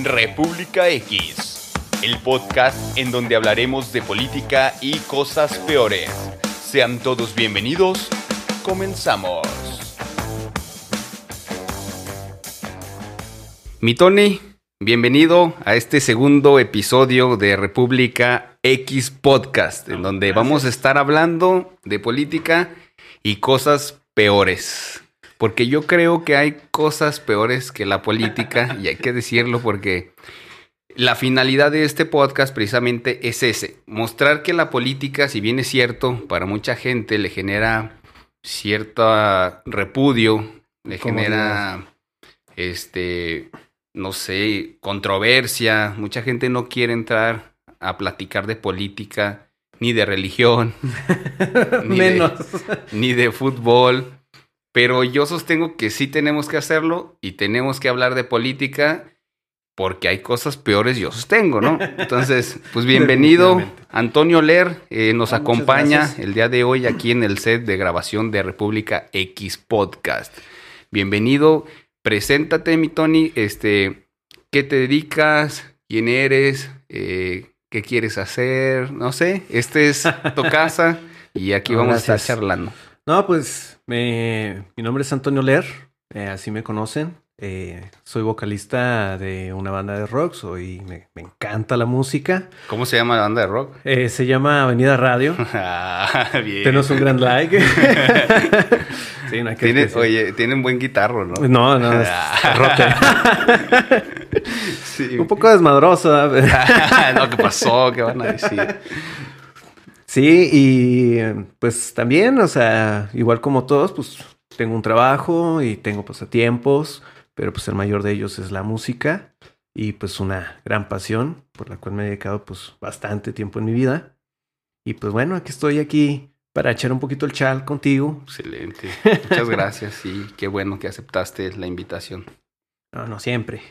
República X, el podcast en donde hablaremos de política y cosas peores. Sean todos bienvenidos, comenzamos. Mi Tony, bienvenido a este segundo episodio de República X Podcast, en donde vamos a estar hablando de política y cosas peores. Porque yo creo que hay cosas peores que la política, y hay que decirlo porque la finalidad de este podcast precisamente es ese, mostrar que la política, si bien es cierto, para mucha gente le genera cierto repudio, le genera, este, no sé, controversia, mucha gente no quiere entrar a platicar de política, ni de religión, ni, Menos. De, ni de fútbol. Pero yo sostengo que sí tenemos que hacerlo y tenemos que hablar de política porque hay cosas peores, yo sostengo, ¿no? Entonces, pues bienvenido, Antonio Ler, eh, nos Ah, acompaña el día de hoy aquí en el set de grabación de República X Podcast. Bienvenido, preséntate, mi Tony, este, ¿qué te dedicas? ¿Quién eres? Eh, ¿Qué quieres hacer? No sé, esta es tu casa y aquí vamos a estar charlando. No, pues me- mi nombre es Antonio Ler, eh, así me conocen. Eh, soy vocalista de una banda de rock, soy, me, me encanta la música. ¿Cómo se llama la banda de rock? Eh, se llama Avenida Radio. Ah, bien. Tenos un gran like. sí, no hay que Tiene- oye, tienen buen guitarro, ¿no? No, no, es rote. Sí. un poco desmadroso. ¿verdad? no, ¿qué pasó? ¿Qué van a decir? Sí, y eh, pues también, o sea, igual como todos, pues tengo un trabajo y tengo pasatiempos, pero pues el mayor de ellos es la música y pues una gran pasión por la cual me he dedicado pues bastante tiempo en mi vida. Y pues bueno, aquí estoy aquí para echar un poquito el chal contigo. Excelente. Muchas gracias. Sí, qué bueno que aceptaste la invitación. No, no siempre.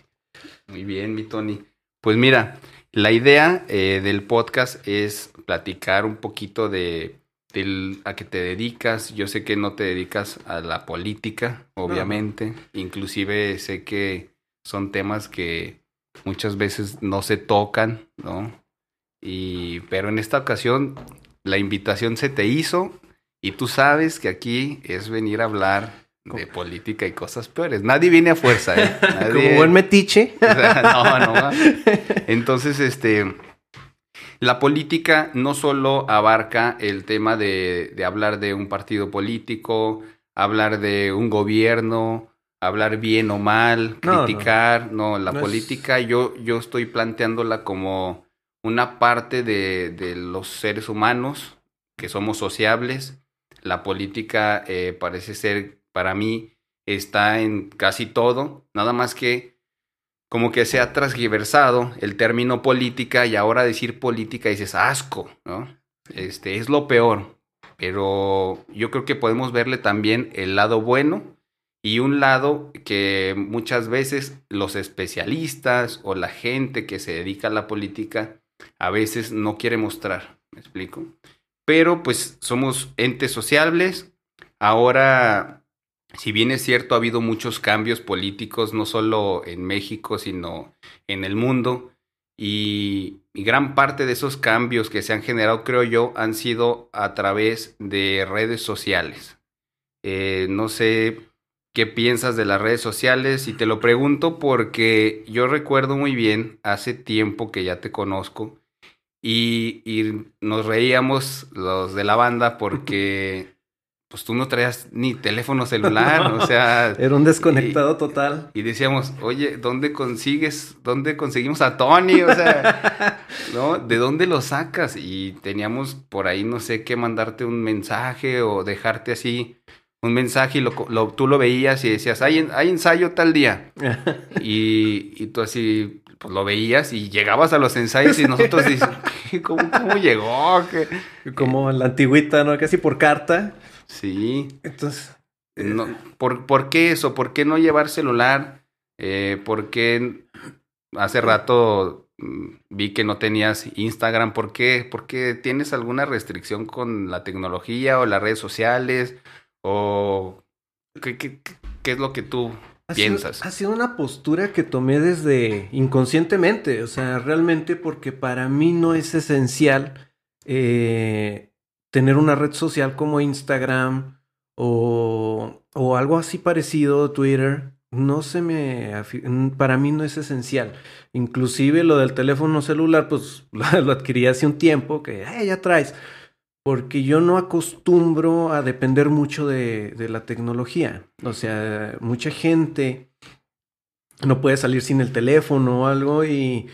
Muy bien, mi Tony. Pues mira, la idea eh, del podcast es platicar un poquito de a qué te dedicas. Yo sé que no te dedicas a la política, obviamente. Inclusive sé que son temas que muchas veces no se tocan, ¿no? Y pero en esta ocasión la invitación se te hizo y tú sabes que aquí es venir a hablar de política y cosas peores. Nadie viene a fuerza, ¿eh? Nadie- Como buen metiche. o sea, no, no. Entonces, este, la política no solo abarca el tema de, de hablar de un partido político, hablar de un gobierno, hablar bien o mal, No, criticar. No, la No es- política yo, yo estoy planteándola como una parte de, de los seres humanos que somos sociables. La política eh, parece ser, para mí, está en casi todo, nada más que como que se ha transgiversado el término política y ahora decir política dices asco, ¿no? Este es lo peor, pero yo creo que podemos verle también el lado bueno y un lado que muchas veces los especialistas o la gente que se dedica a la política a veces no quiere mostrar, ¿me explico? Pero pues somos entes sociables, ahora si bien es cierto, ha habido muchos cambios políticos, no solo en México, sino en el mundo. Y, gran parte de esos cambios que se han generado, creo yo, han sido a través de redes sociales. Eh, no sé qué piensas de las redes sociales y te lo pregunto porque yo recuerdo muy bien, hace tiempo que ya te conozco, y, y nos reíamos los de la banda porque pues tú no traías ni teléfono celular, o sea, Era un desconectado total. y decíamos, oye, ¿dónde consigues, dónde conseguimos a Tony? O sea, ¿no? ¿De dónde lo sacas? Y teníamos por ahí, no sé qué, mandarte un mensaje o dejarte así un mensaje y lo, lo- tú lo veías y decías, hay, hay ensayo tal día. Y, y tú así, pues lo veías y llegabas a los ensayos y nosotros dices, ¿cómo, cómo llegó? ¿Qué? Como en la antigüita, ¿no? Casi por carta. Sí. Entonces, No, ¿por, por qué eso? ¿Por qué no llevar celular? Eh, ¿Por qué hace rato mm, vi que no tenías Instagram? ¿Por qué? ¿Por qué tienes alguna restricción con la tecnología o las redes sociales? ¿O qué, qué- qué- qué es lo que tú piensas. ha sido una postura que tomé desde inconscientemente, o sea, realmente porque para mí no es esencial eh, tener una red social como Instagram o, o algo así parecido, Twitter, no se me... Para mí no es esencial. Inclusive lo del teléfono celular, pues lo, adquirí hace un tiempo, que ya traes. Porque yo no acostumbro a depender mucho de, de la tecnología. O sea, mucha gente no puede salir sin el teléfono o algo y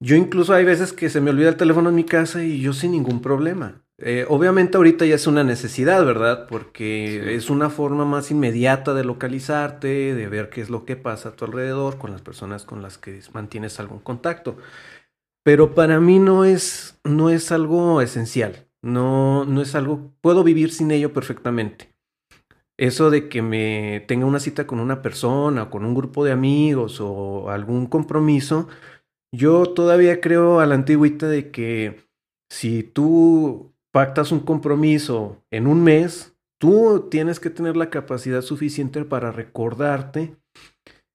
yo incluso hay veces que se me olvida el teléfono en mi casa y yo sin ningún problema. Eh, obviamente ahorita ya es una necesidad, ¿verdad? Porque es una forma más inmediata de localizarte, de ver qué es lo que pasa a tu alrededor con las personas con las que mantienes algún contacto. Pero para mí no es, no es algo esencial. No, no es algo. Puedo vivir sin ello perfectamente. Eso de que me tenga una cita con una persona o con un grupo de amigos o algún compromiso, yo todavía creo a la antigüita de que si tú pactas un compromiso en un mes, tú tienes que tener la capacidad suficiente para recordarte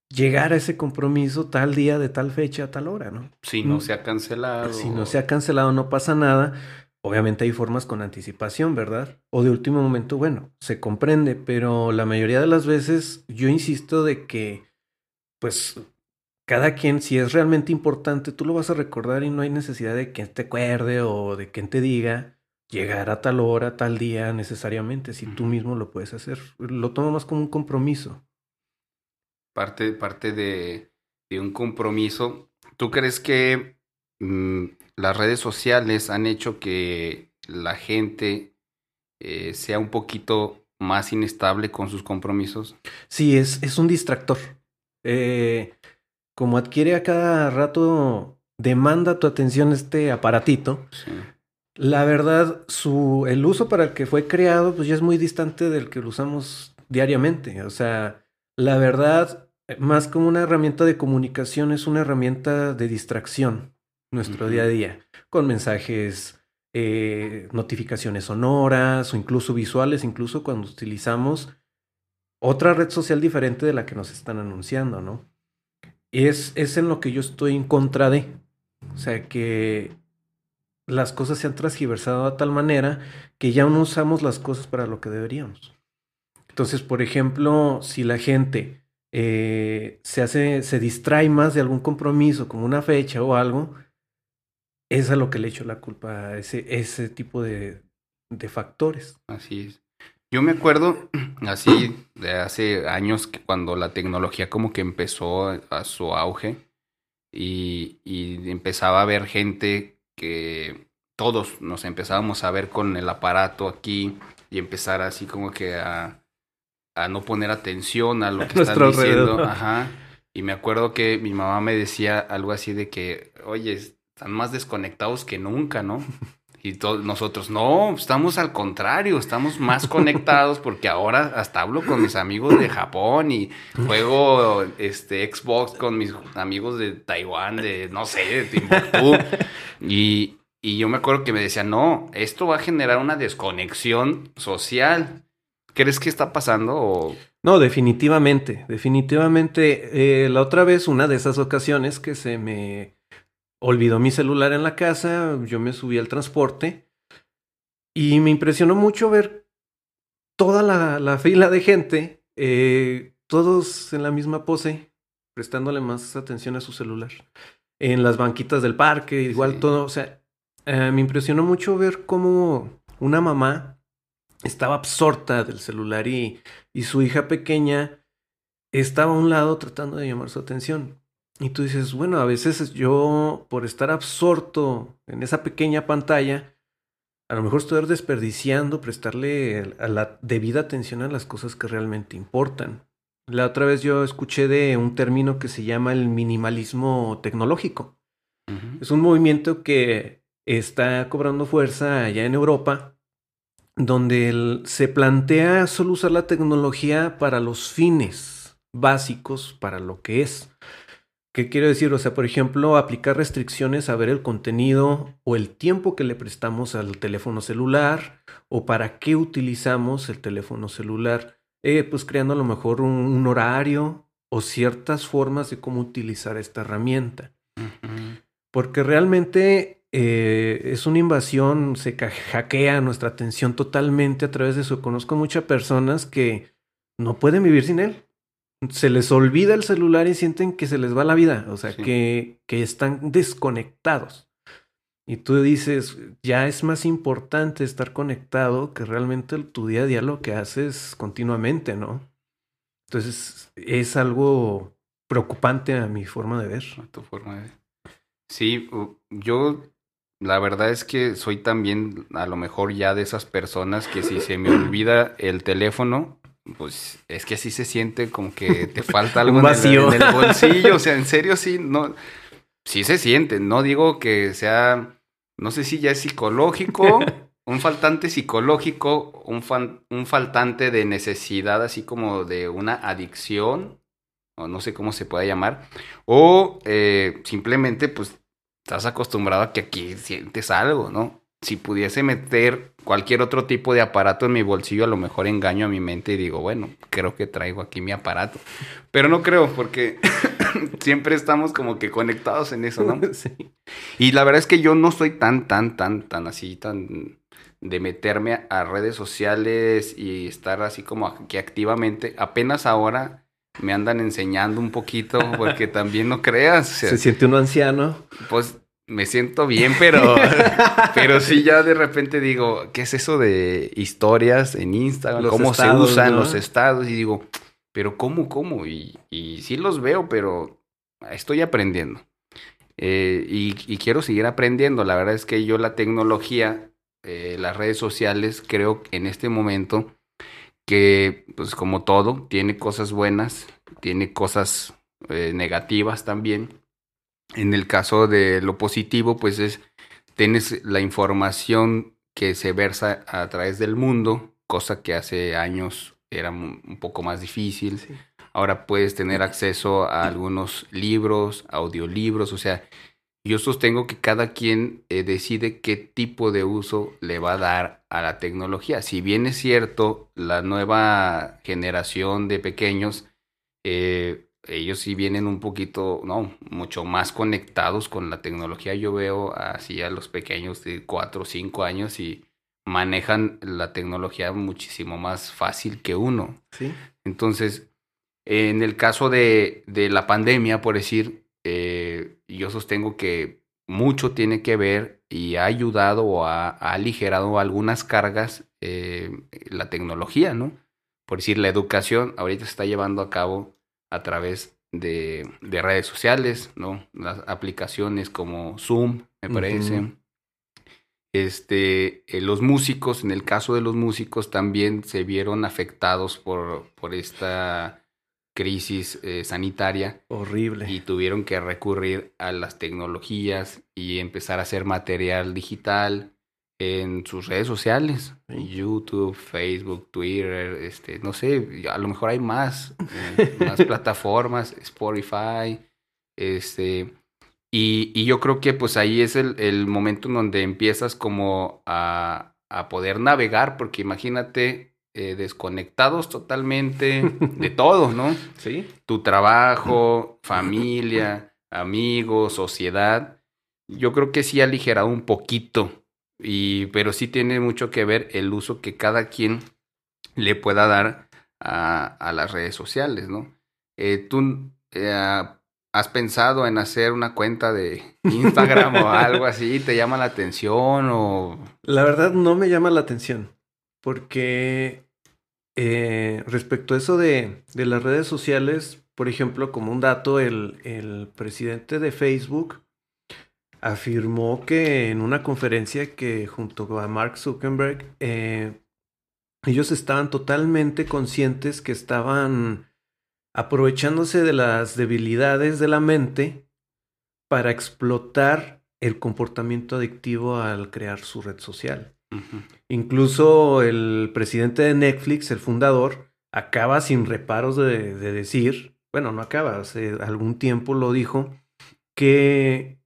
llegar a ese compromiso tal día, de tal fecha, a tal hora, ¿no? Si no mm. se ha cancelado. Si no se ha cancelado, no pasa nada. Obviamente hay formas con anticipación, ¿verdad? O de último momento, bueno, se comprende, pero la mayoría de las veces yo insisto de que, pues, cada quien, si es realmente importante, tú lo vas a recordar y no hay necesidad de que te acuerde o de quien te diga llegar a tal hora, tal día necesariamente, si tú mismo lo puedes hacer. Lo tomo más como un compromiso. Parte, parte de, de un compromiso. ¿Tú crees que mm, las redes sociales han hecho que la gente eh, sea un poquito más inestable con sus compromisos? Sí, es, es un distractor. Eh, como adquiere a cada rato, demanda tu atención este aparatito. La verdad, su, el uso para el que fue creado, pues ya es muy distante del que lo usamos diariamente. O sea, la verdad, más como una herramienta de comunicación, es una herramienta de distracción nuestro día a día, con mensajes, eh, notificaciones sonoras o incluso visuales, incluso cuando utilizamos otra red social diferente de la que nos están anunciando, ¿no? es, es en lo que yo estoy en contra de. O sea, que las cosas se han transgiversado de tal manera que ya no usamos las cosas para lo que deberíamos. Entonces, por ejemplo, si la gente eh, se hace, se distrae más de algún compromiso, como una fecha o algo, es a lo que le echo la culpa a ese, ese tipo de, de factores. Así es. Yo me acuerdo así de hace años que cuando la tecnología como que empezó a su auge y, empezaba a ver gente que todos nos empezábamos a ver con el aparato aquí y empezar así como que a, a no poner atención a lo que están diciendo. Ajá. Y me acuerdo que mi mamá me decía algo así de que, oye, están más desconectados que nunca, ¿no? Y todos nosotros, no, estamos al contrario, estamos más conectados porque ahora hasta hablo con mis amigos de Japón y juego este Xbox con mis amigos de Taiwán, de no sé, de Timbuktu. y, y yo me acuerdo que me decían, no, esto va a generar una desconexión social. ¿Crees que está pasando? No, definitivamente, definitivamente. Eh, la otra vez, una de esas ocasiones que se me olvidó mi celular en la casa, yo me subí al transporte y me impresionó mucho ver toda la, fila de gente, eh, todos en la misma pose, prestándole más atención a su celular. En las banquitas del parque, igual todo, o sea, eh, me impresionó mucho ver cómo una mamá estaba absorta del celular y, y su hija pequeña estaba a un lado tratando de llamar su atención. Y tú dices, bueno, a veces yo, por estar absorto en esa pequeña pantalla, a lo mejor estoy desperdiciando prestarle a la debida atención a las cosas que realmente importan. La otra vez yo escuché de un término que se llama el minimalismo tecnológico. Es un movimiento que está cobrando fuerza allá en Europa, donde se plantea solo usar la tecnología para los fines básicos, para lo que es. ¿Qué quiero decir? O sea, por ejemplo, aplicar restricciones a ver el contenido o el tiempo que le prestamos al teléfono celular o para qué utilizamos el teléfono celular. Eh, pues creando a lo mejor un, horario o ciertas formas de cómo utilizar esta herramienta. Porque realmente eh, es una invasión, se hackea nuestra atención totalmente a través de eso. Conozco muchas personas que no pueden vivir sin él. Se les olvida el celular y sienten que se les va la vida, o sea, que, que están desconectados. Y tú dices, ya es más importante estar conectado que realmente tu día a día lo que haces continuamente, ¿no? Entonces, es algo preocupante a mi forma de ver. A tu forma de ver. Sí, yo la verdad es que soy también a lo mejor ya de esas personas que si se me olvida el teléfono, pues es que así se siente como que te falta algo vacío. En, el, bolsillo. O sea, en serio sí, no, sí se siente. No digo que sea, no sé si ya es psicológico, un faltante psicológico, un, un faltante de necesidad, así como de una adicción, o no sé cómo se pueda llamar, o eh, simplemente pues estás acostumbrado a que aquí sientes algo, ¿no? Si pudiese meter cualquier otro tipo de aparato en mi bolsillo, a lo mejor engaño a mi mente y digo, bueno, creo que traigo aquí mi aparato. Pero no creo, porque siempre estamos como que conectados en eso, ¿no? Sí. Y la verdad es que yo no soy tan, tan, tan, tan así, tan de meterme a redes sociales y estar así como aquí activamente. Apenas ahora me andan enseñando un poquito, porque también no creas. Se siente uno anciano. Pues me siento bien, pero, pero sí ya de repente digo, ¿qué es eso de historias en Instagram? ¿Cómo se usan los estados? Y digo, pero ¿cómo, cómo? Y, y sí los veo, pero estoy aprendiendo. Eh, y, y, quiero seguir aprendiendo. La verdad es que yo la tecnología, eh, las redes sociales, creo en este momento que, pues como todo, tiene cosas buenas, tiene cosas eh, negativas también. En el caso de lo positivo, pues es, tienes la información que se versa a través del mundo, cosa que hace años era un poco más difícil. Ahora puedes tener acceso a algunos libros, audiolibros, o sea, yo sostengo que cada quien eh, decide qué tipo de uso le va a dar a la tecnología. Si bien es cierto, la nueva generación de pequeños, eh, ellos sí vienen un poquito, no, mucho más conectados con la tecnología. Yo veo así a los pequeños de 4 o 5 años y manejan la tecnología muchísimo más fácil que uno. Sí. Entonces, en el caso de, de la pandemia, por decir, eh, yo sostengo que mucho tiene que ver y ha ayudado o ha, aligerado algunas cargas eh, la tecnología, ¿no? Por decir, la educación ahorita se está llevando a cabo a través de, redes sociales, ¿no? Las aplicaciones como Zoom, me parece. Este, eh, los músicos, en el caso de los músicos, también se vieron afectados por, por esta crisis eh, sanitaria. Horrible. Y tuvieron que recurrir a las tecnologías y empezar a hacer material digital en sus redes sociales, YouTube, Facebook, Twitter, este, no sé, a lo mejor hay más, eh, más plataformas, Spotify, este, y, y, yo creo que pues ahí es el, el momento en donde empiezas como a, a poder navegar, porque imagínate eh, desconectados totalmente de todo, ¿no? Sí. Tu trabajo, familia, amigos, sociedad. Yo creo que sí ha aligerado un poquito, y, pero sí tiene mucho que ver el uso que cada quien le pueda dar a, las redes sociales, ¿no? Eh, ¿Tú eh, has pensado en hacer una cuenta de Instagram o algo así? ¿Te llama la atención o...? La verdad no me llama la atención, porque eh, respecto a eso de, las redes sociales, por ejemplo, como un dato, el, presidente de Facebook afirmó que en una conferencia que junto a Mark Zuckerberg, eh, ellos estaban totalmente conscientes que estaban aprovechándose de las debilidades de la mente para explotar el comportamiento adictivo al crear su red social. Incluso el presidente de Netflix, el fundador, acaba sin reparos de, decir, bueno, no acaba, hace algún tiempo lo dijo, que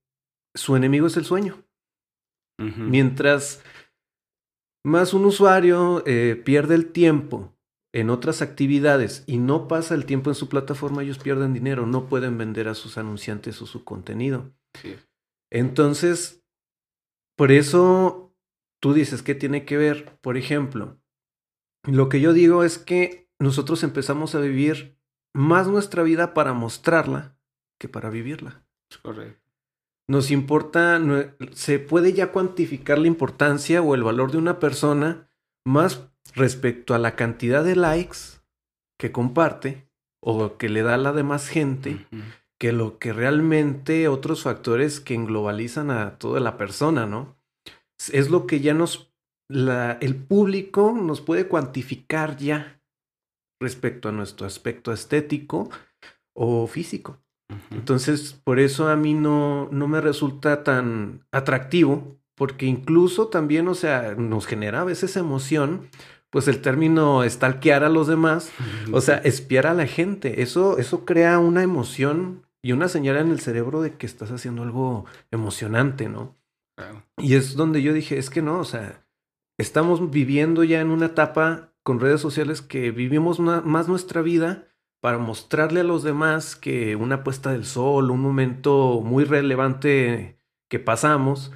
su enemigo es el sueño. Mientras más un usuario eh, pierde el tiempo en otras actividades y no pasa el tiempo en su plataforma, ellos pierden dinero, no pueden vender a sus anunciantes o su contenido. Sí. Entonces, por eso tú dices, ¿qué tiene que ver? Por ejemplo, lo que yo digo es que nosotros empezamos a vivir más nuestra vida para mostrarla que para vivirla. Es correcto. Nos importa, se puede ya cuantificar la importancia o el valor de una persona más respecto a la cantidad de likes que comparte o que le da a la demás gente que lo que realmente otros factores que globalizan a toda la persona, ¿no? Es lo que ya nos, la, el público nos puede cuantificar ya respecto a nuestro aspecto estético o físico. Entonces, por eso a mí no, no me resulta tan atractivo, porque incluso también, o sea, nos genera a veces emoción, pues el término stalkear a los demás, o sea, espiar a la gente, eso, eso crea una emoción y una señal en el cerebro de que estás haciendo algo emocionante, ¿no? Y es donde yo dije, es que no, o sea, estamos viviendo ya en una etapa con redes sociales que vivimos más nuestra vida para mostrarle a los demás que una puesta del sol, un momento muy relevante que pasamos,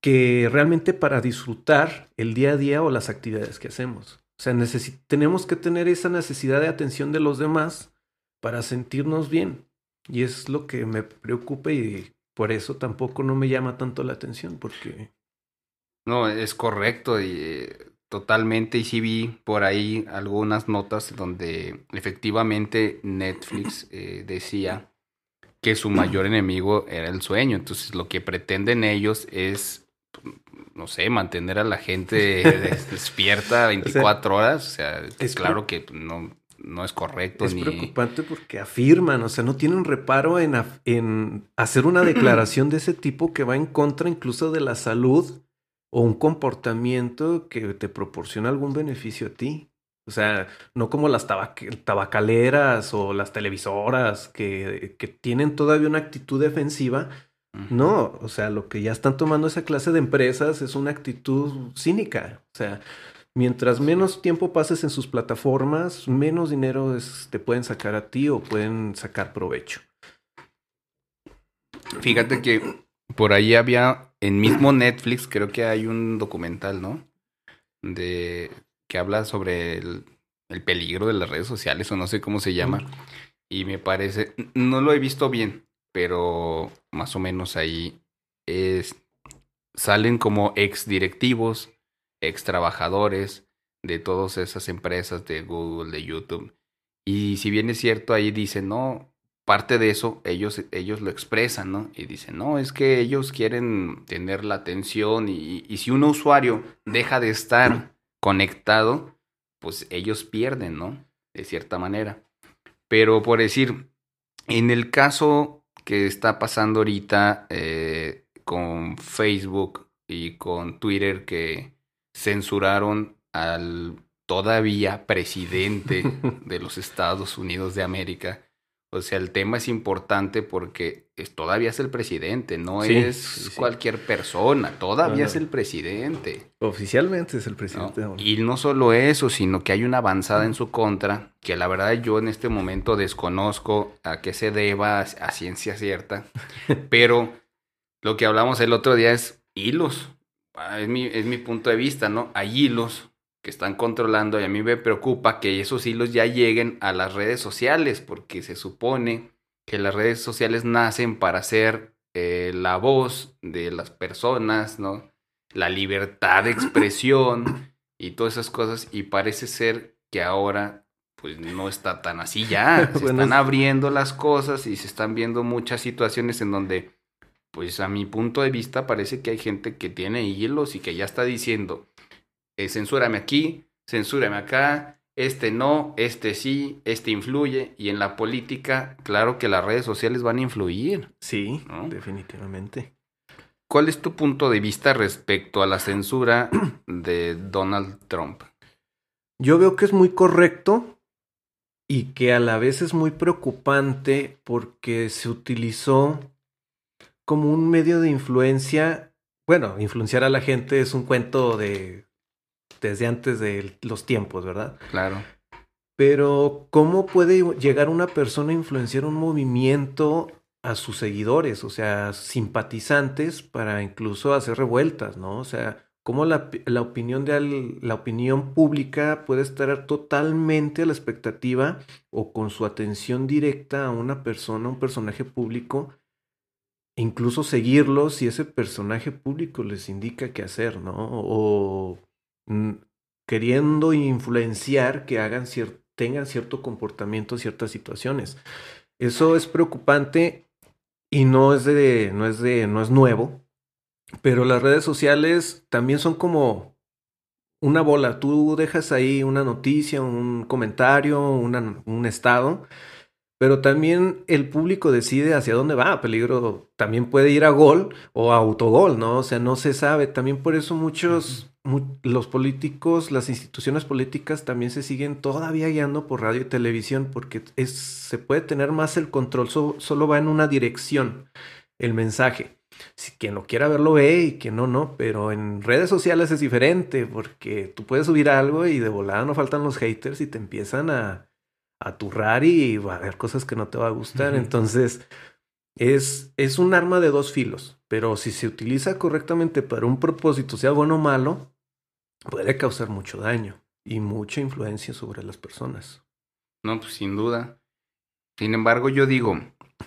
que realmente para disfrutar el día a día o las actividades que hacemos. O sea, tenemos que tener esa necesidad de atención de los demás para sentirnos bien. Y es lo que me preocupa y por eso tampoco no me llama tanto la atención, porque... No, es correcto y eh, Totalmente, y sí vi por ahí algunas notas donde efectivamente Netflix eh, decía que su mayor enemigo era el sueño. Entonces lo que pretenden ellos es, no sé, mantener a la gente despierta 24 horas. O sea, es claro que no, no es correcto. Es preocupante porque afirman, o sea, no tienen reparo en, en hacer una declaración de ese tipo que va en contra incluso de la salud o un comportamiento que te proporciona algún beneficio a ti. O sea, no como las tabacaleras o las televisoras que, que, tienen todavía una actitud defensiva. No, o sea, lo que ya están tomando esa clase de empresas es una actitud cínica. O sea, mientras menos tiempo pases en sus plataformas, menos dinero te pueden sacar a ti o pueden sacar provecho. Fíjate que por ahí había, en mismo Netflix, creo que hay un documental, ¿no? De que habla sobre el, peligro de las redes sociales, o no sé cómo se llama. Y me parece, no lo he visto bien, pero más o menos ahí es, salen como ex directivos, ex trabajadores de todas esas empresas de Google, de YouTube. Y si bien es cierto, ahí dicen, no, parte de eso ellos, ellos lo expresan, ¿no? Y dicen, no, es que ellos quieren tener la atención y, y si un usuario deja de estar conectado, pues ellos pierden, ¿no? De cierta manera. Pero por decir, en el caso que está pasando ahorita eh, con Facebook y con Twitter que censuraron al todavía presidente de los Estados Unidos de América, o sea, el tema es importante porque es, todavía es el presidente, no es cualquier persona, todavía es el presidente. Oficialmente es el presidente. Y no solo eso, sino que hay una avanzada en su contra, que la verdad yo en este momento desconozco a qué se deba a, ciencia cierta, pero lo que hablamos el otro día es hilos. Ah, es mi, es mi punto de vista, ¿no? Hay hilos que están controlando y a mí me preocupa que esos hilos ya lleguen a las redes sociales porque se supone que las redes sociales nacen para ser eh, la voz de las personas, ¿no? La libertad de expresión y todas esas cosas y parece ser que ahora pues no está tan así ya, se están abriendo las cosas y se están viendo muchas situaciones en donde pues a mi punto de vista parece que hay gente que tiene hilos y que ya está diciendo eh, censúrame aquí, censúrame acá, este no, este sí, este influye. Y en la política, claro que las redes sociales van a influir. Sí, definitivamente. ¿Cuál es tu punto de vista respecto a la censura de Donald Trump? Yo veo que es muy correcto y que a la vez es muy preocupante porque se utilizó como un medio de influencia. Bueno, influenciar a la gente es un cuento de desde antes de los tiempos, ¿verdad? Claro. Pero, ¿cómo puede llegar una persona a influenciar un movimiento a sus seguidores, o sea, simpatizantes, para incluso hacer revueltas, ¿no? O sea, cómo la, opinión de la opinión pública puede estar totalmente a la expectativa o con su atención directa a una persona, un personaje público, incluso seguirlo si ese personaje público les indica qué hacer, ¿no? O queriendo influenciar que hagan tengan cierto comportamiento en ciertas situaciones. Eso es preocupante y no es de, no es de, no es nuevo, pero las redes sociales también son como una bola. Tú dejas ahí una noticia, un comentario, un estado, pero también el público decide hacia dónde va. Peligro también puede ir a gol o a autogol, ¿no? O sea, no se sabe. También por eso muchos, los políticos, las instituciones políticas también se siguen todavía guiando por radio y televisión porque es, se puede tener más el control, solo va en una dirección el mensaje si quien lo quiera ver lo ve y quien no, no. Pero en redes sociales es diferente porque tú puedes subir algo y de volada no faltan los haters y te empiezan a, a turrar y va a haber cosas que no te va a gustar. Entonces, es, es un arma de dos filos. Pero si se utiliza correctamente para un propósito, sea bueno o malo, puede causar mucho daño y mucha influencia sobre las personas. No, pues sin duda. Sin embargo, yo digo,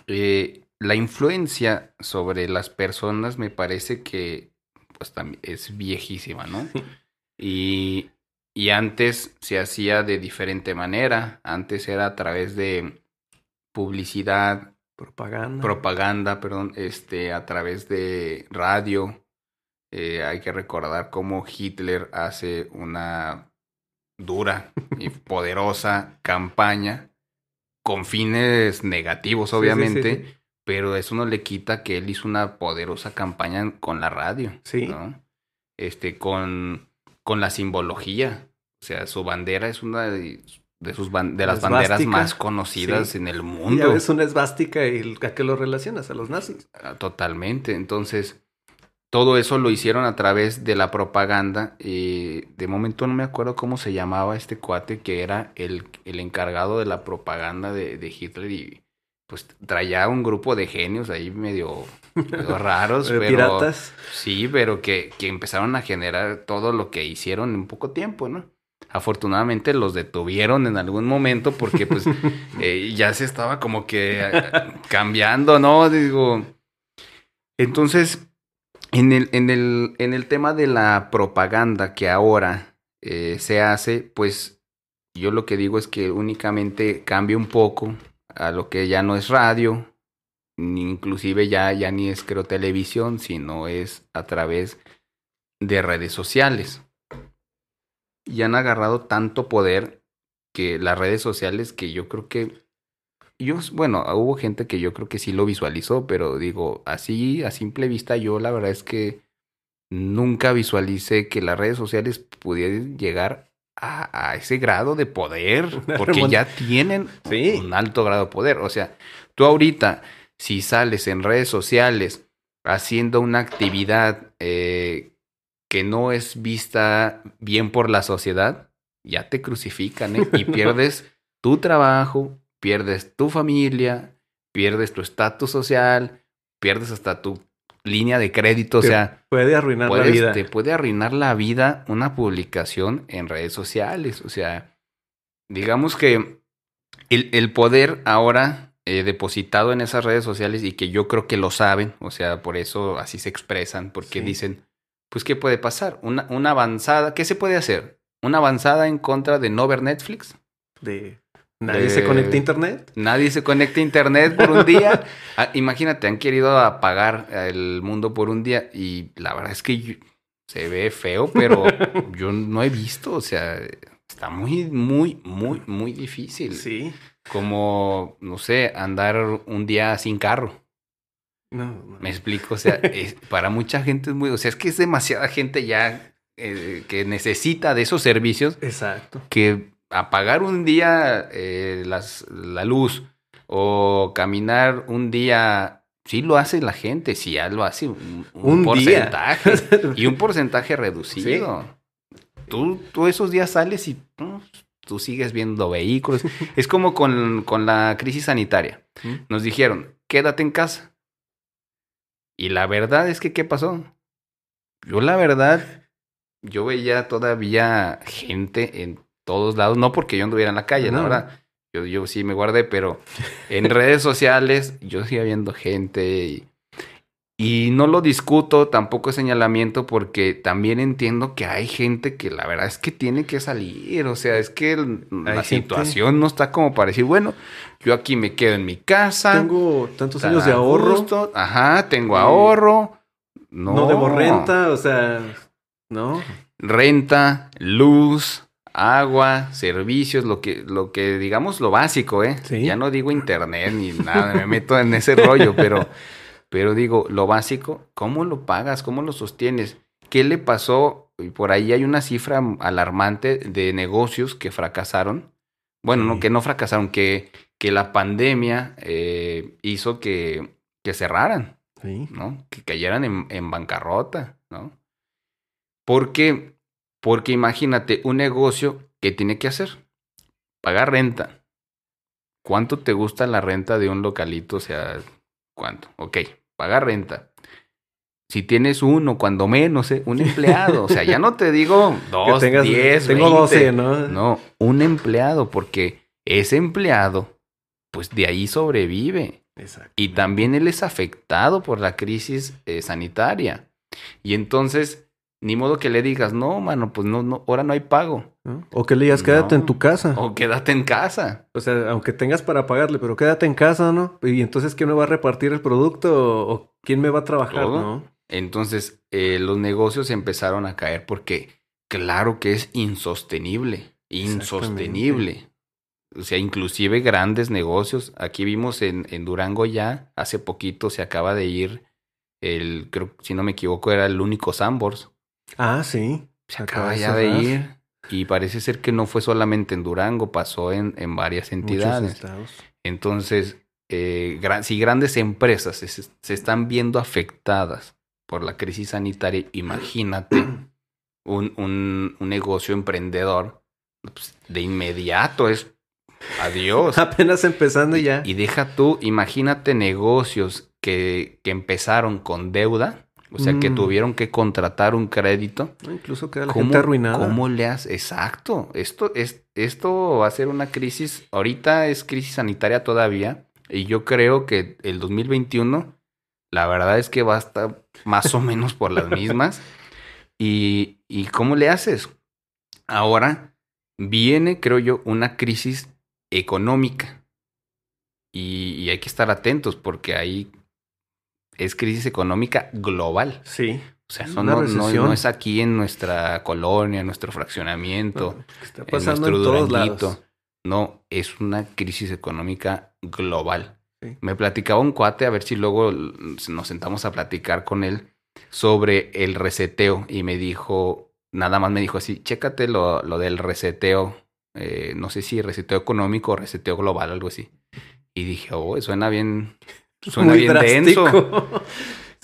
eh, la influencia sobre las personas me parece que pues también es viejísima, ¿no? Y, y antes se hacía de diferente manera. Antes era a través de publicidad, propaganda, propaganda, perdón, este, a través de radio. Eh, hay que recordar cómo Hitler hace una dura y poderosa campaña con fines negativos, obviamente, pero eso no le quita que él hizo una poderosa campaña con la radio. Sí. ¿no? Este, con, con la simbología. O sea, su bandera es una de, sus de las banderas más conocidas en el mundo. es una esvástica y a qué lo relacionas, a los nazis. Ah, totalmente. Entonces, todo eso lo hicieron a través de la propaganda. Y de momento no me acuerdo cómo se llamaba este cuate que era el, el encargado de la propaganda de, de Hitler y pues traía un grupo de genios ahí medio, raros, pero piratas. sí, pero que, que empezaron a generar todo lo que hicieron en poco tiempo, ¿no? Afortunadamente los detuvieron en algún momento porque pues eh, ya se estaba como que eh, cambiando, ¿no? Digo, entonces, en el, en el, en el tema de la propaganda que ahora eh, se hace, pues yo lo que digo es que únicamente cambia un poco a lo que ya no es radio, inclusive ya, ya ni es creo televisión, sino es a través de redes sociales. Y han agarrado tanto poder que las redes sociales que yo creo que yo, bueno, hubo gente que yo creo que sí lo visualizó, pero digo, así a simple vista yo la verdad es que nunca visualicé que las redes sociales pudieran llegar a, ese grado de poder, porque ya tienen un alto grado de poder. O sea, tú ahorita, si sales en redes sociales haciendo una actividad eh, que no es vista bien por la sociedad, ya te crucifican ¿eh? y pierdes tu trabajo, pierdes tu familia, pierdes tu estatus social, pierdes hasta tu línea de crédito, o sea... Puede arruinar la vida. Te puede arruinar la vida una publicación en redes sociales, o sea, digamos que el, poder ahora eh, depositado en esas redes sociales y que yo creo que lo saben, o sea, por eso así se expresan, porque dicen, pues, ¿qué puede pasar? Una, una avanzada, ¿qué se puede hacer? ¿Una avanzada en contra de no ver Netflix? De Nadie se conecta a internet. Nadie se conecta a internet por un día. Ah, imagínate, han querido apagar el mundo por un día y la verdad es que se ve feo, pero yo no he visto, o sea, está muy, muy, muy, muy difícil. Sí. Como, no sé, andar un día sin carro. No, Me explico, o sea, para mucha gente es muy, o sea, es que es demasiada gente ya eh, que necesita de esos servicios. Exacto. Que apagar un día eh, las, la luz o caminar un día, sí lo hace la gente, sí ya lo hace un, porcentaje y un porcentaje reducido. tú, tú esos días sales y mm, tú sigues viendo vehículos. es como con, con la crisis sanitaria. Nos dijeron, quédate en casa. Y la verdad es que, ¿qué pasó? Yo la verdad, yo veía todavía gente en todos lados, no porque yo anduviera en la calle, la verdad. Yo, yo sí me guardé, pero en redes sociales yo sigo viendo gente y y no lo discuto, tampoco es señalamiento, porque también entiendo que hay gente que la verdad es que tiene que salir. O sea, es que la situación no está como para decir, bueno, yo aquí me quedo en mi casa. Tengo tantos años de ahorro. Ajá, tengo ahorro. No. no debo renta, o sea, no. Renta, luz, agua, servicios, lo que, lo que digamos lo básico, ¿eh? Ya no digo internet ni nada, me meto en ese rollo, pero pero digo, lo básico, ¿cómo lo pagas? ¿Cómo lo sostienes? ¿Qué le pasó? Y por ahí hay una cifra alarmante de negocios que fracasaron. Bueno, no, que no fracasaron, que, que la pandemia eh, hizo que, que cerraran, ¿no? Que cayeran en, en bancarrota, ¿no? Porque, porque imagínate, un negocio, ¿qué tiene que hacer? Pagar renta. ¿Cuánto te gusta la renta de un localito? O sea, ¿cuánto? Ok, pagar renta. Si tienes uno, cuando menos, ¿eh? un empleado, o sea, ya no te digo dos, diez, tengo doce, ¿no? No, un empleado, porque ese empleado, pues de ahí sobrevive. Y también él es afectado por la crisis eh, sanitaria. Y entonces, ni modo que le digas, no, mano, pues no, no, ahora no hay pago. O que le digas, quédate en tu casa. O quédate en casa. O sea, aunque tengas para pagarle, pero quédate en casa, ¿no? Y entonces, ¿quién me va a repartir el producto? ¿O quién me va a trabajar, no? Entonces, eh, los negocios empezaron a caer porque, claro que es insostenible. Insostenible. O sea, inclusive grandes negocios. Aquí vimos en, en Durango ya, hace poquito se acaba de ir el, creo, si no me equivoco, era el único Sambors. Ah, sí. Se acaba ya de ir. Y parece ser que no fue solamente en Durango, pasó en, en varias entidades. Entonces, eh, si grandes empresas se, están viendo afectadas por la crisis sanitaria, imagínate un, un, un negocio emprendedor, pues, de inmediato es adiós. Apenas empezando ya. Y, deja tú, imagínate negocios que, que empezaron con deuda o sea, que mm. tuvieron que contratar un crédito. Incluso queda la gente arruinada. ¿Cómo le haces? Exacto. Esto, es, esto va a ser una crisis. Ahorita es crisis sanitaria todavía. Y yo creo que el 2021, la verdad es que va a estar más o menos por las mismas. Y, y ¿cómo le haces? Ahora viene, creo yo, una crisis económica. Y, y hay que estar atentos porque ahí es crisis económica global. Sí. O sea, no, no, es aquí en nuestra colonia, en nuestro fraccionamiento, está pasando en, nuestro todos lados. No, es una crisis económica global. Me platicaba un cuate, a ver si luego nos sentamos a platicar con él sobre el reseteo y me dijo, nada más me dijo así, chécate lo, lo del reseteo, eh, no sé si reseteo económico o reseteo global, algo así. Y dije, oh, suena bien, Suena bien denso.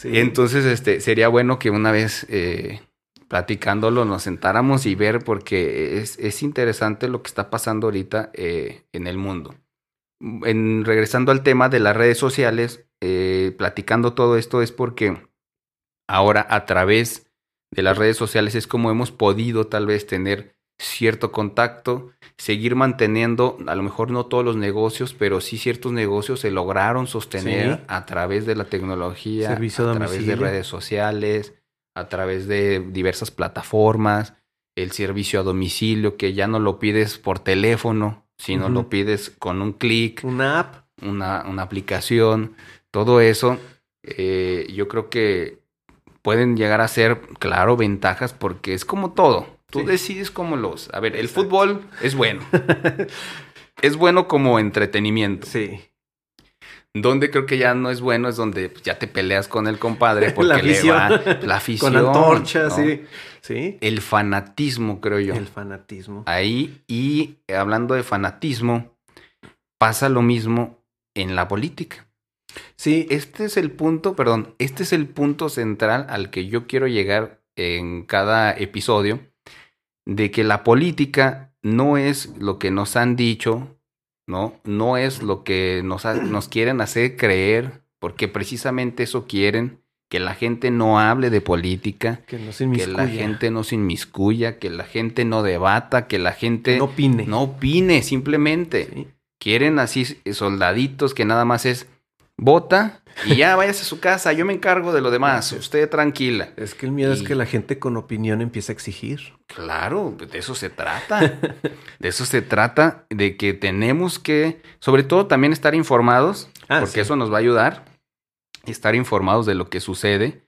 Y entonces, este, sería bueno que una vez eh, platicándolo nos sentáramos y ver, porque es, es interesante lo que está pasando ahorita eh, en el mundo. En, regresando al tema de las redes sociales, eh, platicando todo esto es porque ahora a través de las redes sociales es como hemos podido tal vez tener cierto contacto, seguir manteniendo, a lo mejor no todos los negocios, pero sí ciertos negocios se lograron sostener a través de la tecnología, a través de redes sociales, a través de diversas plataformas, el servicio a domicilio, que ya no lo pides por teléfono, sino lo pides con un clic. Una app. Una, una aplicación. Todo eso, eh, yo creo que pueden llegar a ser, claro, ventajas porque es como todo. Tú decides cómo los... A ver, el fútbol es bueno. es bueno como entretenimiento. Sí. Donde creo que ya no es bueno es donde ya te peleas con el compadre porque la afición. le va la afición. Con antorcha, sí. Sí. El fanatismo, creo yo. El fanatismo. Ahí, y hablando de fanatismo, pasa lo mismo en la política. Sí, este es el punto, perdón, este es el punto central al que yo quiero llegar en cada episodio de que la política no es lo que nos han dicho, ¿no? No es lo que nos, nos quieren hacer creer, porque precisamente eso quieren, que la gente no hable de política, Que no se la gente no se inmiscuya, que la gente no debata, que la gente no opine. no opine, simplemente. Sí. Quieren así soldaditos que nada más es vota y ya váyase a su casa, yo me encargo de lo demás, usted tranquila. Es que el miedo es que la gente con opinión empiece a exigir. Claro, de eso se trata. De eso se trata, de que tenemos que, sobre todo también estar informados, Ah, porque sí. eso nos va a ayudar, estar informados de lo que sucede,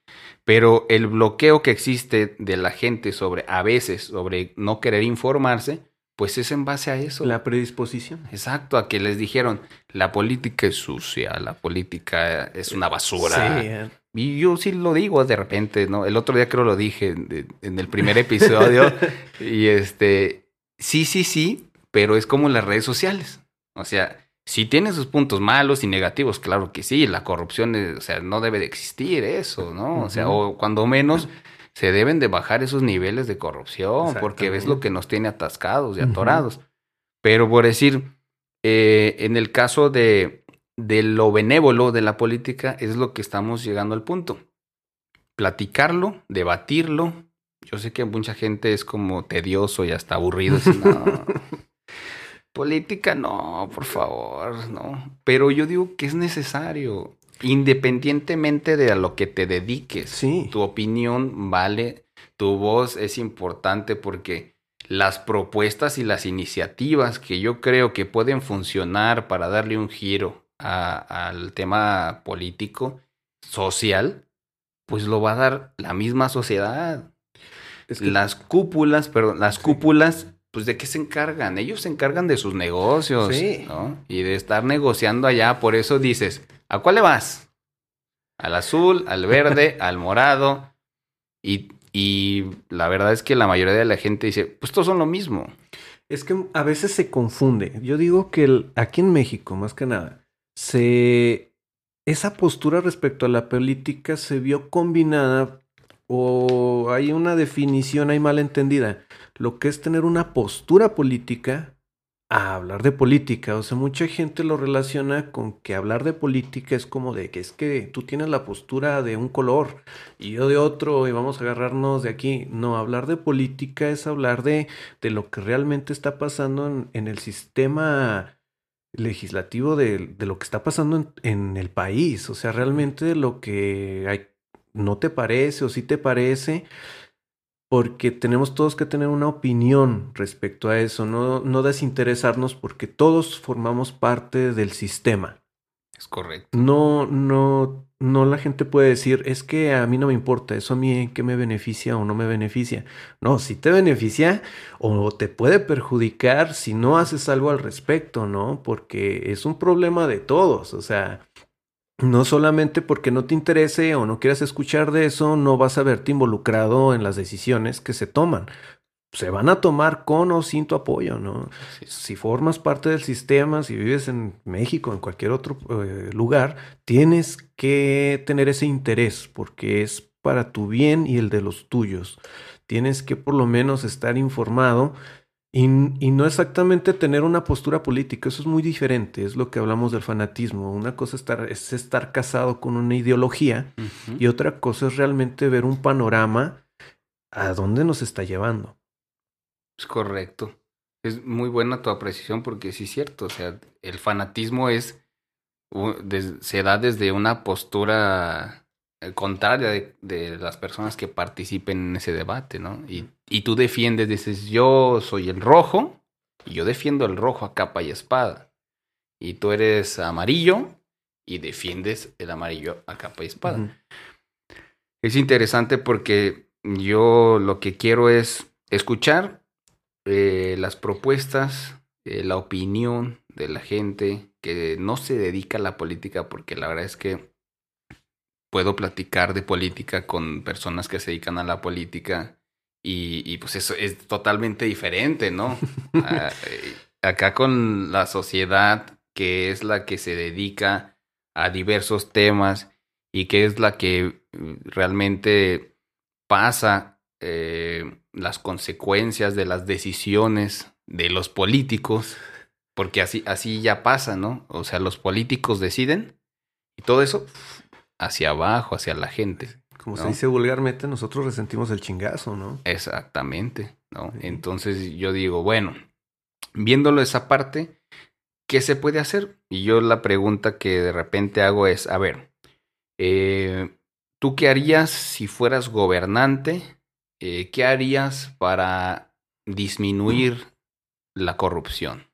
pero el bloqueo que existe de la gente sobre, a veces, sobre no querer informarse, pues es en base a eso. La predisposición. Exacto, a que les dijeron, la política es sucia, la política es una basura. Sí, eh, Y yo sí lo digo de repente, ¿no? El otro día creo lo dije en el primer episodio. y este, sí, sí, sí, pero es como las redes sociales. O sea, si tiene sus puntos malos y negativos, claro que sí, la corrupción, es- o sea, no debe de existir eso, ¿no? O sea, o cuando menos se deben de bajar esos niveles de corrupción, porque ves lo que nos tiene atascados y atorados. Pero por decir, eh, en el caso de, de lo benévolo de la política, es lo que estamos llegando al punto. Platicarlo, debatirlo. Yo sé que mucha gente es como tedioso y hasta aburrido. no. Política, no, por favor, no. Pero yo digo que es necesario, independientemente de a lo que te dediques. Sí. Tu opinión vale, tu voz es importante porque las propuestas y las iniciativas que yo creo que pueden funcionar para darle un giro al tema político, social, pues lo va a dar la misma sociedad. Es que- Las cúpulas, perdón, las Sí. cúpulas, pues de qué se encargan? Ellos se encargan de sus negocios, Sí. ¿no? Y de estar negociando allá, por eso dices, ¿a cuál le vas? Al azul, al verde, al morado. Y, y la verdad es que la mayoría de la gente dice, pues todos son lo mismo. Es que a veces se confunde. Yo digo que el- aquí en México, más que nada, se esa postura respecto a la política se vio combinada o hay una definición ahí mal entendida. Lo que es tener una postura política a hablar de política. O sea, mucha gente lo relaciona con que hablar de política es como de que es que tú tienes la postura de un color y yo de otro y vamos a agarrarnos de aquí. No, hablar de política es hablar de, de lo que realmente está pasando en, en el sistema legislativo de, de lo que está pasando en, en el país. O sea, realmente de lo que no te parece o sí te parece porque tenemos todos que tener una opinión respecto a eso, no, no desinteresarnos porque todos formamos parte del sistema. Es correcto. No, no, no la gente puede decir, es que a mí no me importa, eso a mí en qué me beneficia o no me beneficia. No, si te beneficia o te puede perjudicar si no haces algo al respecto, ¿no? Porque es un problema de todos, o sea, no solamente porque no te interese o no quieras escuchar de eso, no vas a verte involucrado en las decisiones que se toman. Se van a tomar con o sin tu apoyo, ¿no? Sí. Si formas parte del sistema, si vives en México, en cualquier otro eh, lugar, tienes que tener ese interés porque es para tu bien y el de los tuyos. Tienes que por lo menos estar informado y, y no exactamente tener una postura política, eso es muy diferente, es lo que hablamos del fanatismo. Una cosa estar, es estar casado con una ideología y otra cosa es realmente ver un panorama a dónde nos está llevando. Es correcto. Es muy buena tu apreciación porque sí es cierto. O sea, el fanatismo es se da desde una postura eh, contraria de, de las personas que participen en ese debate, ¿no? Y, y tú defiendes, dices, yo soy el rojo y yo defiendo el rojo a capa y espada. Y tú eres amarillo y defiendes el amarillo a capa y espada. Es interesante porque yo lo que quiero es escuchar eh, las propuestas, eh, la opinión de la gente que no se dedica a la política, porque la verdad es que puedo platicar de política con personas que se dedican a la política y, y, pues eso es totalmente diferente, ¿no? Ah, eh, acá con la sociedad que es la que se dedica a diversos temas y que es la que mm, realmente pasa eh, las consecuencias de las decisiones de los políticos, porque así, así ya pasa, ¿no? O sea, los políticos deciden y todo eso hacia abajo, hacia la gente. Como se dice vulgarmente, nosotros resentimos el chingazo, ¿no? Exactamente, ¿no? Entonces yo digo, bueno, viéndolo esa parte, ¿qué se puede hacer? Y yo la pregunta que de repente hago es, a ver, eh, ¿tú qué harías si fueras gobernante? Eh, ¿Qué harías para disminuir la corrupción?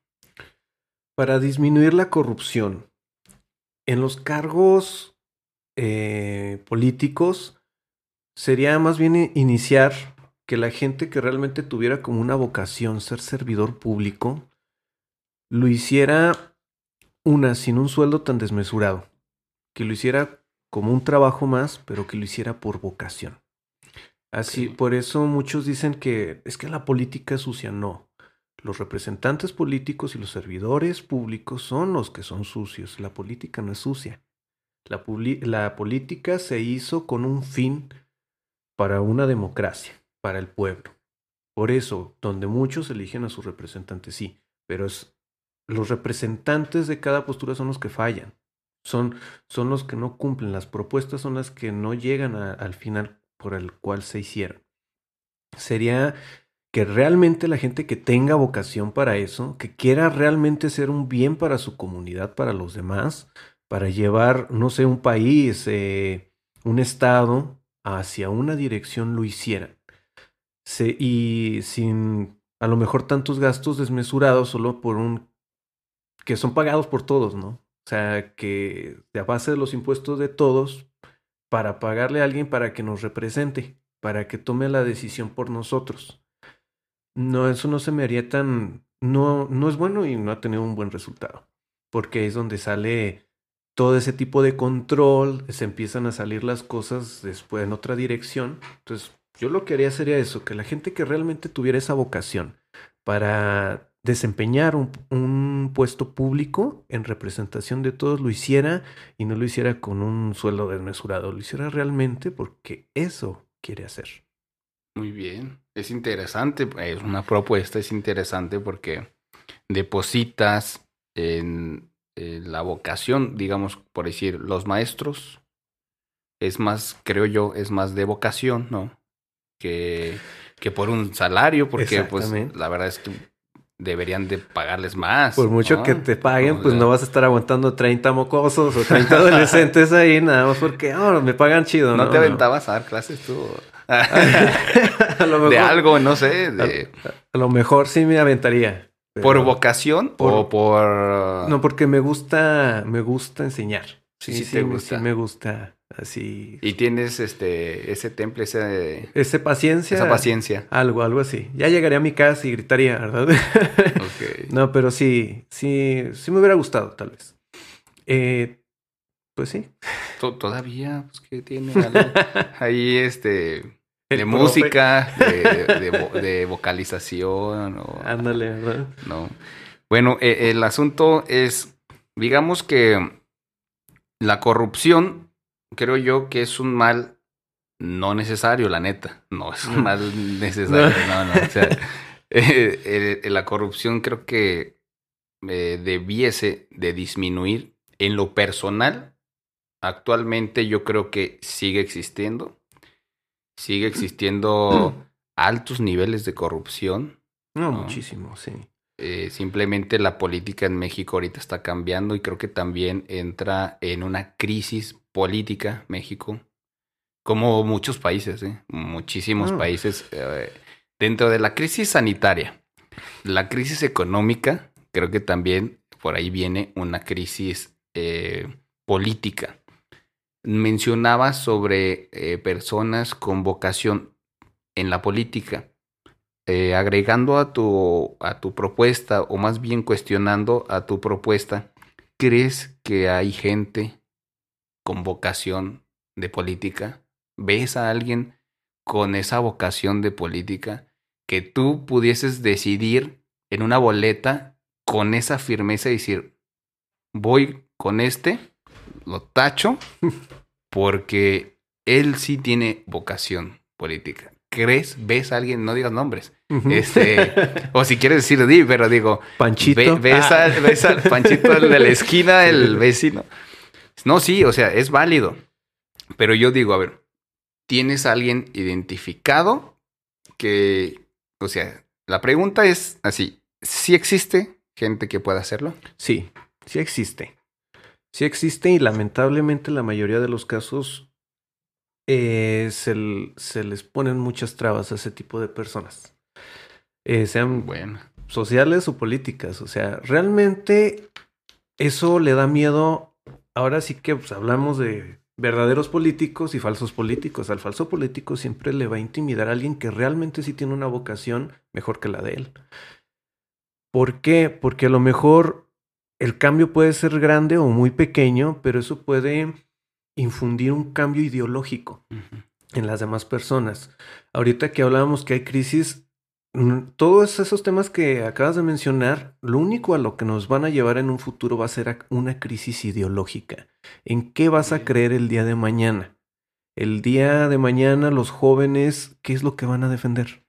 Para disminuir la corrupción, en los cargos eh, políticos sería más bien iniciar que la gente que realmente tuviera como una vocación ser servidor público, lo hiciera una sin un sueldo tan desmesurado, que lo hiciera como un trabajo más, pero que lo hiciera por vocación. Así, por eso muchos dicen que es que la política es sucia. No. Los representantes políticos y los servidores públicos son los que son sucios. La política no es sucia. La, la política se hizo con un fin para una democracia, para el pueblo. Por eso, donde muchos eligen a sus representantes, sí, pero los representantes de cada postura son los que fallan, son, son los que no cumplen, las propuestas son las que no llegan al final por el cual se hicieron. Sería que realmente la gente que tenga vocación para eso, que quiera realmente ser un bien para su comunidad, para los demás, para llevar, no sé, un país, eh, un estado, hacia una dirección lo hicieran. y sin a lo mejor tantos gastos desmesurados solo por un... que son pagados por todos, ¿no? O sea, que a base de los impuestos de todos, para pagarle a alguien para que nos represente, para que tome la decisión por nosotros. No, eso no se me haría tan... No, no es bueno y no ha tenido un buen resultado, porque es donde sale todo ese tipo de control, se empiezan a salir las cosas después en otra dirección. Entonces, yo lo que haría sería eso, que la gente que realmente tuviera esa vocación para desempeñar un, puesto público en representación de todos lo hiciera y no lo hiciera con un sueldo desmesurado, lo hiciera realmente porque eso quiere hacer. Muy bien, es interesante, es una propuesta, es interesante porque depositas en eh, la vocación, digamos, por decir, los maestros, es más, creo yo, es más de vocación, ¿no? Que, que por un salario, porque pues la verdad es que deberían de pagarles más. Por mucho que te paguen, pues no vas a estar aguantando 30 mocosos o 30 adolescentes ahí, nada más porque, oh, me pagan chido. ¿No, te aventabas a dar clases tú? de algo, no sé. a, lo mejor sí me aventaría. ¿Por vocación o por...? No, porque me gusta, me gusta enseñar. Sí, sí, sí, gusta. sí me gusta así. Y tienes este, ese temple, ese... Ese paciencia. Esa paciencia. Algo, algo así. Ya llegaría a mi casa y gritaría, ¿verdad? Ok. no, pero sí, sí, sí me hubiera gustado, tal vez. Eh, pues sí. Todavía, pues que tiene algo. Ahí, este de música, de, vocalización. O, Ándale, ¿verdad? No. Bueno, eh, el asunto es, digamos que la corrupción, creo yo que es un mal no necesario, la neta. No es un mal necesario, no, no. O sea, eh, la corrupción creo que eh, debiese de disminuir en lo personal. Actualmente yo creo que sigue existiendo sigue existiendo altos niveles de corrupción. No, muchísimo, sí. Eh, simplemente la política en México ahorita está cambiando y creo que también entra en una crisis política México, como muchos países, ¿eh? muchísimos ah. países. Eh, dentro de la crisis sanitaria, la crisis económica, creo que también por ahí viene una crisis política mencionaba sobre eh, personas con vocación en la política. Eh, agregando a tu, a tu propuesta, o más bien cuestionando a tu propuesta, ¿crees que hay gente con vocación de política? ¿Ves a alguien con esa vocación de política que tú pudieses decidir en una boleta con esa firmeza y decir, voy con este lo tacho porque él sí tiene vocación política. crees, ves a alguien, no digas nombres. Este, o si quieres decir di, pero digo, Panchito. ves, Ah. al, ves al Panchito de la esquina, el vecino. No, sí, o sea, es válido. Pero yo digo, a ver, ¿tienes a alguien identificado que, o sea, la pregunta es así, ¿sí existe gente que pueda hacerlo? Sí, sí existe. Sí existe y lamentablemente la mayoría de los casos eh, se, les ponen muchas trabas a ese tipo de personas. Eh, sean Bueno, sociales o políticas. O sea, realmente eso le da miedo. Ahora sí que pues, hablamos de verdaderos políticos y falsos políticos. Al falso político siempre le va a intimidar a alguien que realmente sí tiene una vocación mejor que la de él. ¿Por qué? Porque a lo mejor el cambio puede ser grande o muy pequeño, pero eso puede infundir un cambio ideológico en las demás personas. Ahorita que hablábamos que hay crisis, todos esos temas que acabas de mencionar, lo único a lo que nos van a llevar en un futuro va a ser una crisis ideológica. ¿En qué vas a creer el día de mañana? El día de mañana los jóvenes, ¿qué es lo que van a defender?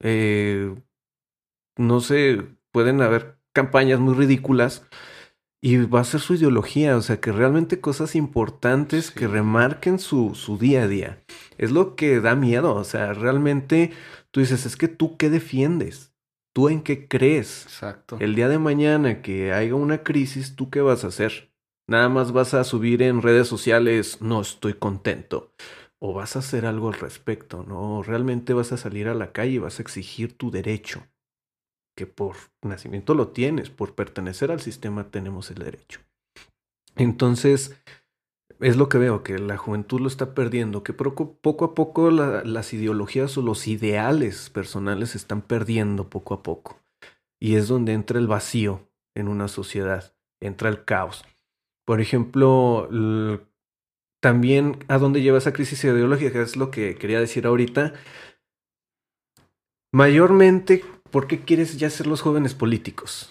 Eh, no sé, pueden haber campañas muy ridículas y va a ser su ideología, o sea, que realmente cosas importantes que remarquen su, su día a día. Es lo que da miedo, o sea, realmente tú dices, es que tú qué defiendes, tú en qué crees. Exacto. El día de mañana que haya una crisis, ¿tú qué vas a hacer? Nada más vas a subir en redes sociales, no estoy contento. O vas a hacer algo al respecto, ¿no? Realmente vas a salir a la calle y vas a exigir tu derecho. Que por nacimiento lo tienes, por pertenecer al sistema tenemos el derecho. Entonces, es lo que veo, que la juventud lo está perdiendo, que poco, a poco la- las ideologías o los ideales personales se están perdiendo poco a poco. Y es donde entra el vacío en una sociedad, entra el caos. Por ejemplo, también a dónde lleva esa crisis ideológica, es lo que quería decir ahorita. Mayormente, ¿por qué quieres ya ser los jóvenes políticos?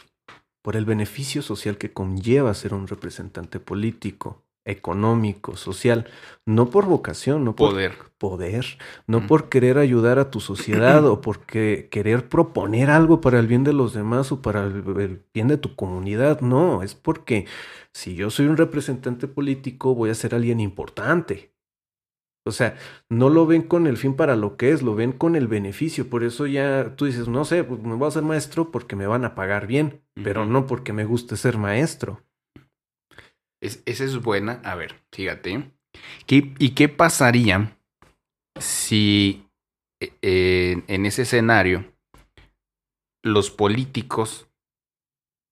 Por el beneficio social que conlleva ser un representante político, económico, social, no por vocación, no por Poder. poder, no Mm. por querer ayudar a tu sociedad o porque querer proponer algo para el bien de los demás o para el, el bien de tu comunidad, no, es porque si yo soy un representante político voy a ser alguien importante. O sea, no lo ven con el fin para lo que es, lo ven con el beneficio. Por eso ya tú dices, no sé, pues me voy a hacer maestro porque me van a pagar bien, pero no porque me guste ser maestro. Es- esa es buena. A ver, fíjate. ¿Qué- ¿Y qué pasaría si eh, en- en ese escenario los políticos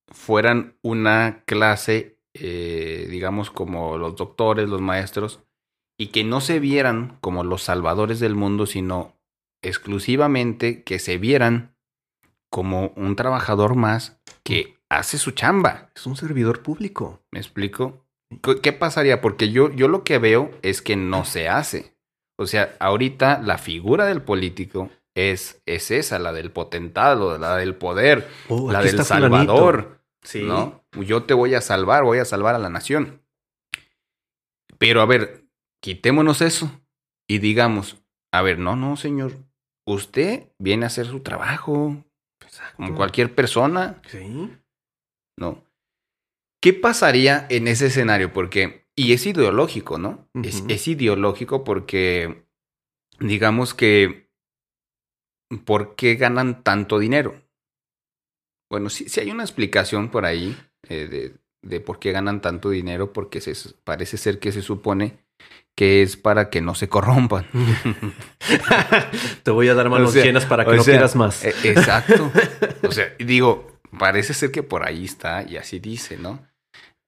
fueran una clase, eh, digamos, como los doctores, los maestros, y que no se vieran como los salvadores del mundo, sino exclusivamente que se vieran como un trabajador más que hace su chamba? Es un servidor público. ¿Me explico? ¿Qué- ¿Qué pasaría? Porque yo, yo lo que veo es que no se hace. O sea, ahorita la figura del político es, es esa, la del potentado, la del poder, Oh, la del salvador, Sí. ¿no? Yo te voy a salvar, voy a salvar a la nación. Pero a ver, quitémonos eso y digamos, a ver, no, no, señor, usted viene a hacer su trabajo Exacto. como cualquier persona, Sí. ¿no? ¿Qué pasaría en ese escenario? Porque, y es ideológico, ¿no? es, es ideológico porque, digamos que, ¿por qué ganan tanto dinero? Bueno, sí, sí hay una explicación por ahí eh, de, de por qué ganan tanto dinero, porque se, parece ser que se supone que es para que no se corrompan. Te voy a dar manos O sea, llenas para que no sea, quieras más. Eh, exacto. O sea, digo, parece ser que por ahí está y así dice, ¿no?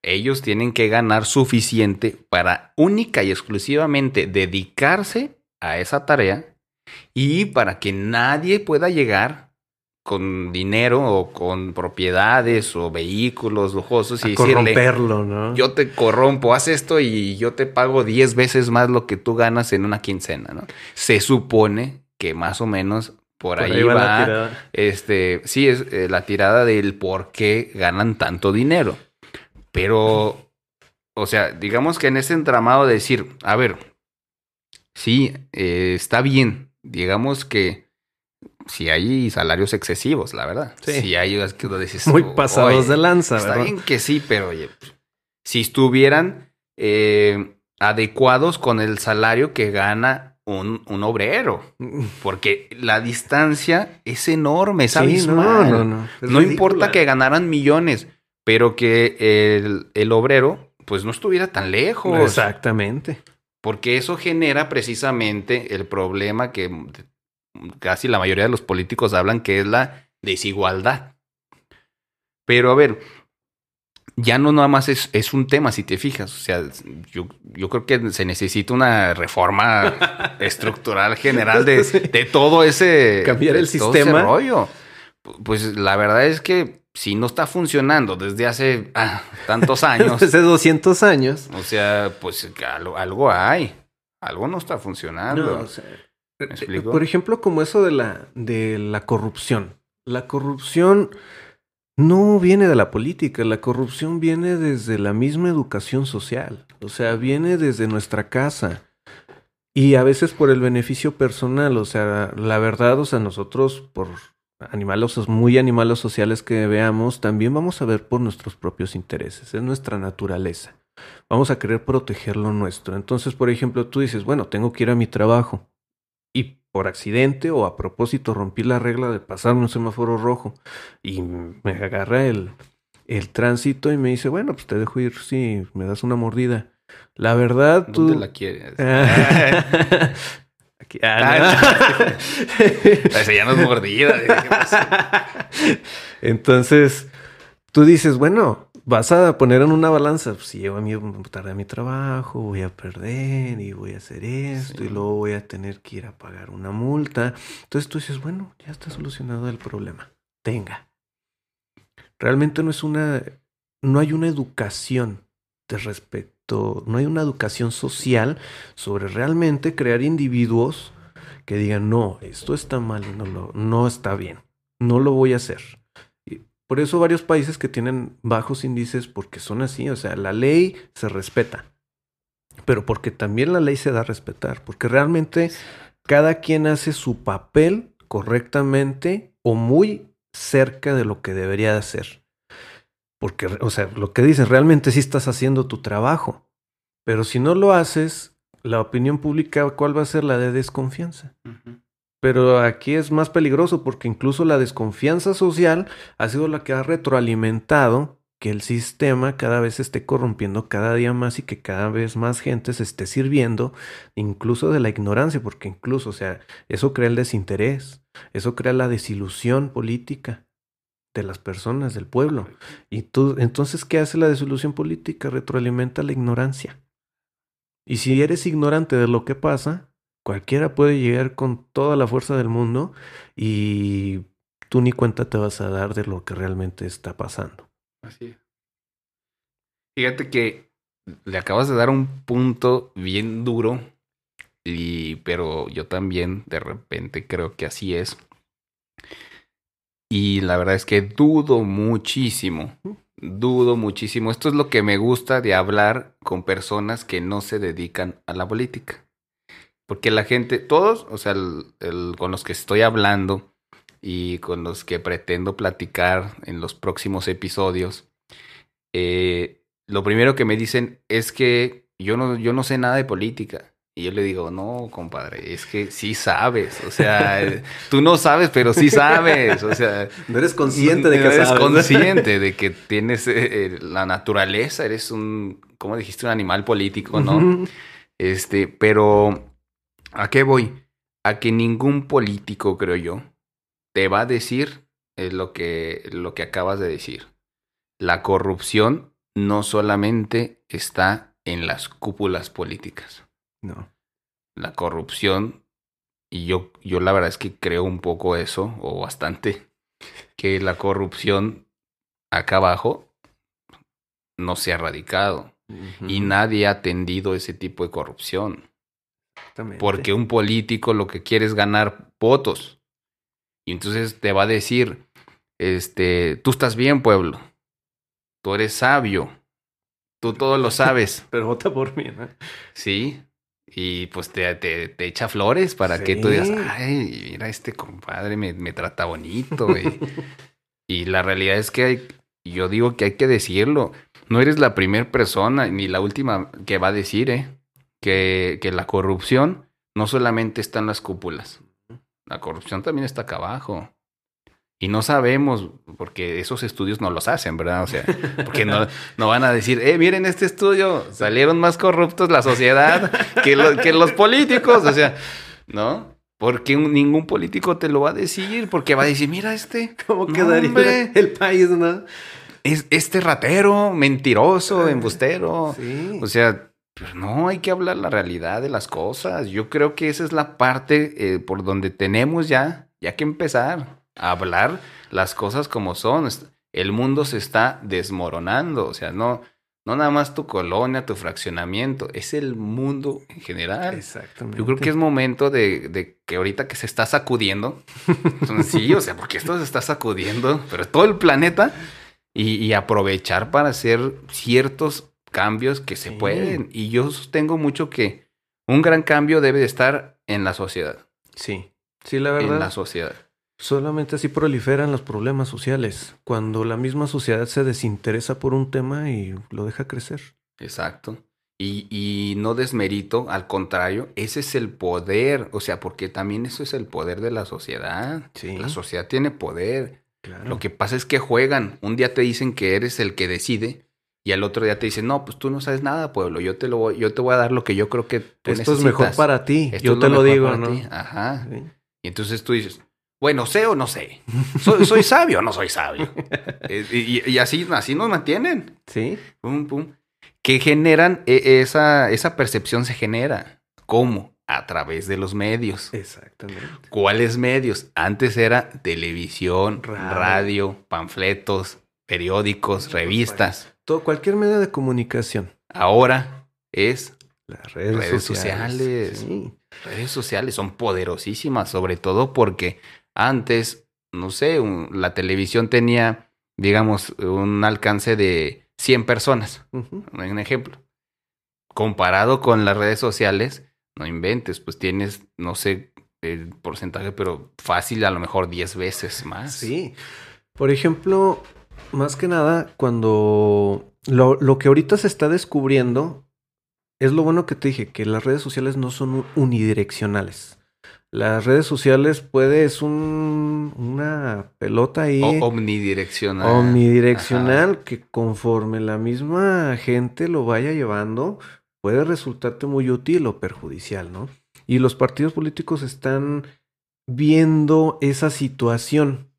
Ellos tienen que ganar suficiente para única y exclusivamente dedicarse a esa tarea y para que nadie pueda llegar con dinero o con propiedades o vehículos lujosos y a decirle, corromperlo, ¿no? yo te corrompo, haz esto y yo te pago 10 veces más lo que tú ganas en una quincena, ¿no? Se supone que más o menos por, Por ahí, va, la tirada. este, sí es eh, la tirada del por qué ganan tanto dinero. Pero, o sea, digamos que en ese entramado de decir, a ver, sí, eh, está bien digamos que si hay salarios excesivos, la verdad. Sí. Si hay es que lo dices, Muy "Oye, pasados de lanza, Está ¿verdad? bien que sí, pero oye, pues, si estuvieran eh, adecuados con el salario que gana un, un obrero, porque la distancia es enorme, es Sí, no, abismal. no, no. Es No ridícula. importa que ganaran millones, pero que el, el obrero pues no estuviera tan lejos. Exactamente. Porque eso genera precisamente el problema que casi la mayoría de los políticos hablan, que es la desigualdad. Pero a ver, ya no nada más es, es un tema, si te fijas. O sea, yo, yo creo que se necesita una reforma estructural general de, de todo ese... Cambiar el sistema. rollo. Pues la verdad es que si no está funcionando desde hace ah, tantos años, Hace 200 años. o sea, pues algo, algo hay. Algo no está funcionando. No, o sea, ¿Me explico? Por ejemplo, como eso de la, de la corrupción. La corrupción no viene de la política, la corrupción viene desde la misma educación social. O sea, viene desde nuestra casa. Y a veces por el beneficio personal. O sea, la verdad, o sea, nosotros por animales, muy animales sociales que veamos, también vamos a ver por nuestros propios intereses. Es nuestra naturaleza. Vamos a querer proteger lo nuestro. Entonces, por ejemplo, tú dices, bueno, tengo que ir a mi trabajo y por accidente o a propósito rompí la regla de pasar un semáforo rojo y me agarra el, el tránsito y me dice, bueno, pues te dejo ir si me das una mordida. La verdad, tú... ¿Dónde la quieres? Aquí- ah, Esa ya no es mordida. Entonces, tú dices, bueno, vas a poner en una balanza, pues, si llevo a mi, tarde a mi trabajo, voy a perder y voy a hacer esto Sí. y luego voy a tener que ir a pagar una multa. Entonces tú dices, bueno, ya está solucionado el problema. Tenga. Realmente no es una, no hay una educación de respecto, no hay una educación social sobre realmente crear individuos que digan, no, esto está mal y no, lo, no está bien, no lo voy a hacer. Por eso varios países que tienen bajos índices, porque son así, o sea, la ley se respeta, pero porque también la ley se da a respetar, porque realmente cada quien hace su papel correctamente o muy cerca de lo que debería de hacer. Porque, o sea, lo que dicen, realmente sí estás haciendo tu trabajo. Pero si no lo haces, la opinión pública, ¿cuál va a ser la de desconfianza? Pero aquí es más peligroso porque incluso la desconfianza social ha sido la que ha retroalimentado que el sistema cada vez se esté corrompiendo cada día más y que cada vez más gente se esté sirviendo incluso de la ignorancia, porque incluso, o sea, eso crea el desinterés, eso crea la desilusión política de las personas, del pueblo. Y tú, entonces, ¿qué hace la desilusión política? Retroalimenta la ignorancia. Y si eres ignorante de lo que pasa, cualquiera puede llegar con toda la fuerza del mundo y tú ni cuenta te vas a dar de lo que realmente está pasando. Así es. Fíjate que le acabas de dar un punto bien duro, y, pero yo también de repente creo que así es. Y la verdad es que dudo muchísimo, dudo muchísimo. Esto es lo que me gusta de hablar con personas que no se dedican a la política. Porque la gente, todos, o sea, el- el- con los que estoy hablando y con los que pretendo platicar en los próximos episodios, eh, lo primero que me dicen es que yo no, yo no sé nada de política. Y yo le digo, no, compadre, es que sí sabes. O sea, tú no sabes, pero sí sabes. O sea, No eres eres consciente de que tienes eh, eh, la naturaleza, eres un, ¿cómo dijiste? Un animal político, ¿no? Ujú. Este, pero ¿a qué voy? A que ningún político, creo yo, te va a decir lo, que, lo que acabas de decir. La corrupción no solamente está en las cúpulas políticas. No. La corrupción, y yo, yo la verdad es que creo un poco eso, o bastante, que la corrupción acá abajo no se ha erradicado. Y Ujú. nadie ha atendido ese tipo de corrupción. Exactamente. Porque un político lo que quiere es ganar votos. Y entonces te va a decir, este, tú estás bien, pueblo. Tú eres sabio. Tú todo lo sabes. Pero vota por mí, ¿no? Sí. y pues te, te, echa flores para que tú digas, ay, mira, este compadre me, me trata bonito. y la realidad es que hay, yo digo que hay que decirlo. No eres la primera persona ni la última que va a decir, ¿eh? Que, que la corrupción no solamente está en las cúpulas. La corrupción también está acá abajo. Y no sabemos, porque esos estudios no los hacen, ¿verdad? O sea, porque no, no van a decir, eh, miren este estudio, salieron más corruptos la sociedad que, que los políticos. O sea, ¿no? Porque ningún político te lo va a decir, porque va a decir, mira este. ¿Cómo quedaría el país, no? Es este ratero, mentiroso, embustero. Sí. O sea, pero no, hay que hablar la realidad de las cosas. Yo creo que esa es la parte eh, por donde tenemos ya, ya que empezar hablar las cosas como son. El mundo se está desmoronando, o sea, no, no nada más tu colonia, tu fraccionamiento, es el mundo en general. Exactamente. Yo creo que es momento de, de que ahorita que se está sacudiendo, sí, o sea, porque esto se está sacudiendo, pero todo el planeta, y, aprovechar para hacer ciertos cambios que se pueden. Y yo sostengo mucho que un gran cambio debe de estar en la sociedad. Sí, sí, la verdad. En la sociedad. Solamente así proliferan los problemas sociales, cuando la misma sociedad se desinteresa por un tema y lo deja crecer. Exacto. Y, y, no desmerito, al contrario, ese es el poder, o sea, porque también eso es el poder de la sociedad. Sí. La sociedad tiene poder. Claro. Lo que pasa es que juegan. Un día te dicen que eres el que decide y al otro día te dicen, no, pues tú no sabes nada, pueblo. Yo te lo voy, yo te voy a dar lo que yo creo que tú Esto es mejor para ti. yo te lo, digo, ¿no? Ajá. Y entonces tú dices, bueno, sé o no sé. ¿Soy, soy sabio o no soy sabio? Eh, y, así, así nos mantienen. Sí. Pum, pum. Que generan, e, esa, esa percepción se genera. ¿Cómo? A través de los medios. Exactamente. ¿Cuáles medios? Antes era televisión, radio, panfletos, periódicos, revistas. Todo, cualquier medio de comunicación. Ahora es las redes, sociales. Redes sociales son poderosísimas, sobre todo porque antes, no sé, la televisión tenía, digamos, un alcance de 100 personas, un ejemplo. Comparado con las redes sociales, no inventes, pues tienes, no sé el porcentaje, pero fácil a lo mejor 10 veces más. Sí. Por ejemplo, más que nada, cuando lo, lo, que ahorita se está descubriendo, es lo bueno que te dije, que las redes sociales no son unidireccionales. Las redes sociales puede, es un, una pelota ahí. omnidireccional. Omnidireccional que conforme la misma gente lo vaya llevando, puede resultarte muy útil o perjudicial, ¿no? Y los partidos políticos están viendo esa situación.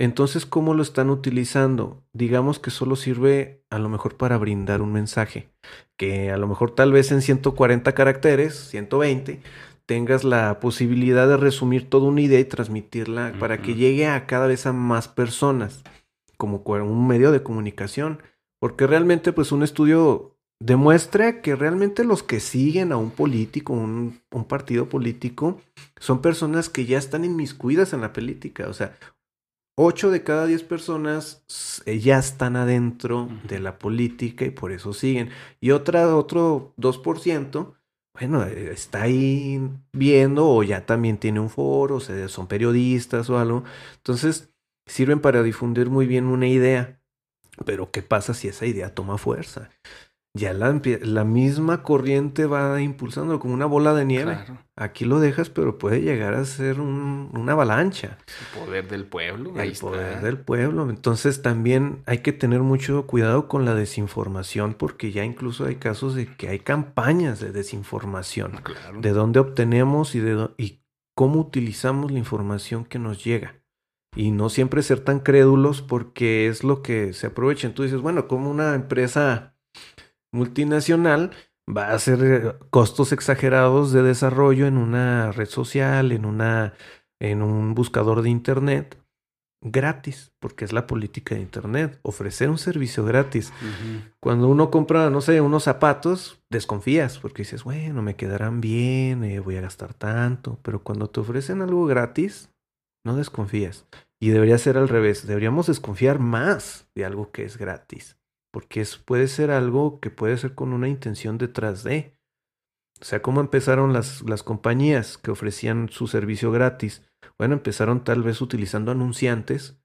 Entonces, ¿cómo lo están utilizando? Digamos que solo sirve a lo mejor para brindar un mensaje, que a lo mejor tal vez en 140 caracteres, 120, tengas la posibilidad de resumir toda una idea y transmitirla para que llegue a cada vez a más personas, como un medio de comunicación. Porque realmente, pues, un estudio demuestra que realmente los que siguen a un político, un, un partido político, son personas que ya están inmiscuidas en la política. O sea, 8 de cada 10 personas eh, ya están adentro de la política y por eso siguen. Y otra, otro 2% bueno, eh, está ahí viendo o ya también tiene un foro, o sea, son periodistas o algo. Entonces, sirven para difundir muy bien una idea. Pero, ¿qué pasa si esa idea toma fuerza? Ya la, la, misma corriente va impulsando como una bola de nieve. Aquí lo dejas, pero puede llegar a ser una avalancha. El poder del pueblo. El poder del pueblo. Entonces también hay que tener mucho cuidado con la desinformación, porque ya incluso hay casos de que hay campañas de desinformación. De dónde obtenemos y, de, y cómo utilizamos la información que nos llega. Y no siempre ser tan crédulos porque es lo que se aprovecha. Tú dices, bueno, como una empresa multinacional va a hacer eh, costos exagerados de desarrollo en una red social, en una en un buscador de internet gratis, porque es la política de internet, ofrecer un servicio gratis. Cuando uno compra, no sé, unos zapatos, desconfías, porque dices, bueno, me quedarán bien, eh, voy a gastar tanto, pero cuando te ofrecen algo gratis, no desconfías. Y debería ser al revés, deberíamos desconfiar más de algo que es gratis porque puede ser algo que puede ser con una intención detrás de. O sea, ¿cómo empezaron las, las compañías que ofrecían su servicio gratis? Bueno, empezaron tal vez utilizando anunciantes,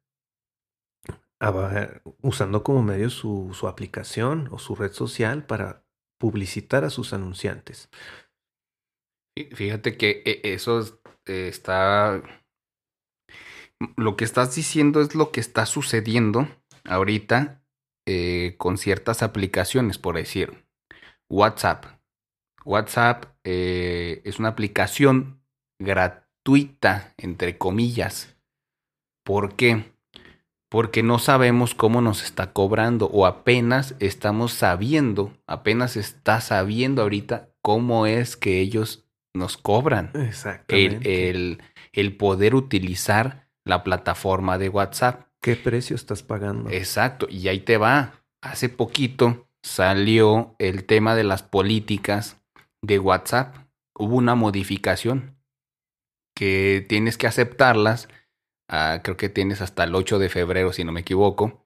usando como medio su, su aplicación o su red social para publicitar a sus anunciantes. Fíjate que eh, eso eh, está... Lo que estás diciendo es lo que está sucediendo ahorita eh, con ciertas aplicaciones, por decir. WhatsApp. WhatsApp es una aplicación gratuita, entre comillas. ¿Por qué? Porque no sabemos cómo nos está cobrando o apenas estamos sabiendo, apenas está sabiendo ahorita cómo es que ellos nos cobran el, el, poder utilizar la plataforma de WhatsApp. ¿Qué precio estás pagando? Exacto, y ahí te va. Hace poquito salió el tema de las políticas de WhatsApp. Hubo una modificación que tienes que aceptarlas. Ah, creo que tienes hasta el 8 de febrero, si no me equivoco.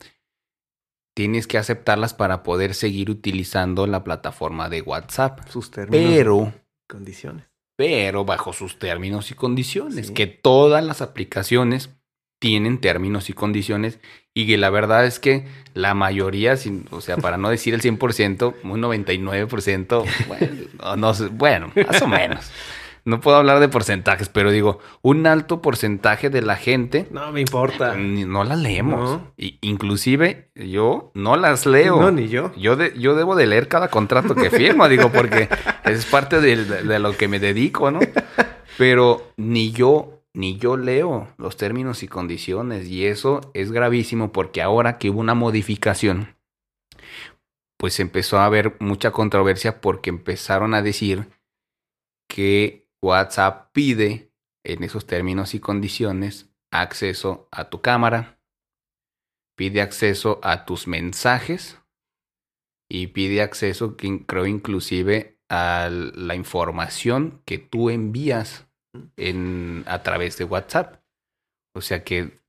Tienes que aceptarlas para poder seguir utilizando la plataforma de WhatsApp. Sus términos. Pero. Condiciones pero bajo sus términos y condiciones, que todas las aplicaciones tienen términos y condiciones y que la verdad es que la mayoría, o sea, para no decir el 100%, un 99%, bueno, no, bueno, más o menos no puedo hablar de porcentajes, pero digo, un alto porcentaje de la gente. No me importa. No las leemos. inclusive yo no las leo. No, ni yo. Yo, yo debo de leer cada contrato que firmo, digo, porque es parte de, de, lo que me dedico, ¿no? Pero ni yo, ni yo leo los términos y condiciones. Y eso es gravísimo porque ahora que hubo una modificación, pues empezó a haber mucha controversia porque empezaron a decir que WhatsApp pide en esos términos y condiciones acceso a tu cámara, pide acceso a tus mensajes y pide acceso, creo inclusive, a la información que tú envías en, a través de WhatsApp. O sea que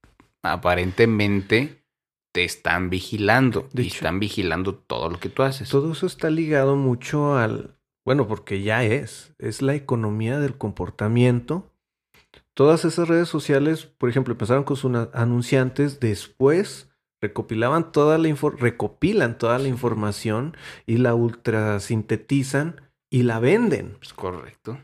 aparentemente te están vigilando y están vigilando todo lo que tú haces. Todo eso está ligado mucho al, bueno, porque ya es, es la economía del comportamiento. Todas esas redes sociales, por ejemplo, empezaron con sus anunciantes, después recopilaban toda la recopilan toda la información y la ultrasintetizan y la venden. Es correcto.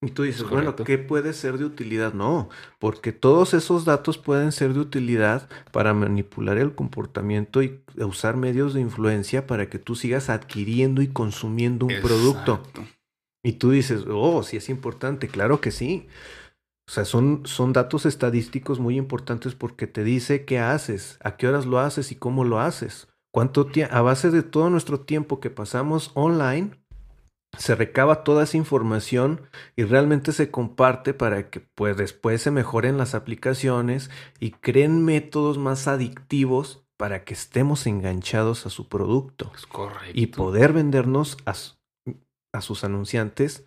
Y tú dices, bueno, ¿qué puede ser de utilidad? No, porque todos esos datos pueden ser de utilidad para manipular el comportamiento y usar medios de influencia para que tú sigas adquiriendo y consumiendo un producto. Y tú dices, oh, sí es importante, claro que sí. O sea, son, son datos estadísticos muy importantes porque te dice qué haces, a qué horas lo haces y cómo lo haces. Cuánto a base de todo nuestro tiempo que pasamos online, se recaba toda esa información y realmente se comparte para que pues después se mejoren las aplicaciones y creen métodos más adictivos para que estemos enganchados a su producto. Y poder vendernos a, a, sus anunciantes.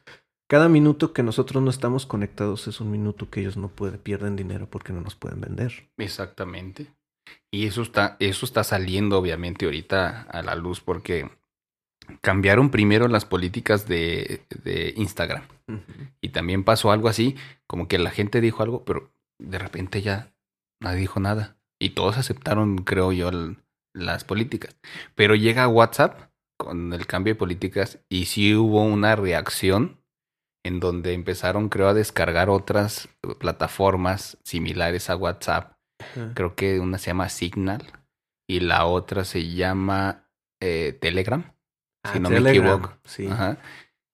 Cada minuto que nosotros no estamos conectados es un minuto que ellos no pueden, pierden dinero porque no nos pueden vender. Exactamente. Y eso está, eso está saliendo obviamente ahorita a la luz porque cambiaron primero las políticas de, de Instagram. Y también pasó algo así, como que la gente dijo algo, pero de repente ya nadie dijo nada. Y todos aceptaron, creo yo, las políticas. Pero llega WhatsApp con el cambio de políticas y sí hubo una reacción en donde empezaron, creo, a descargar otras plataformas similares a WhatsApp. Creo que una se llama Signal y la otra se llama eh, Telegram si ah, no me equivoco. Sí.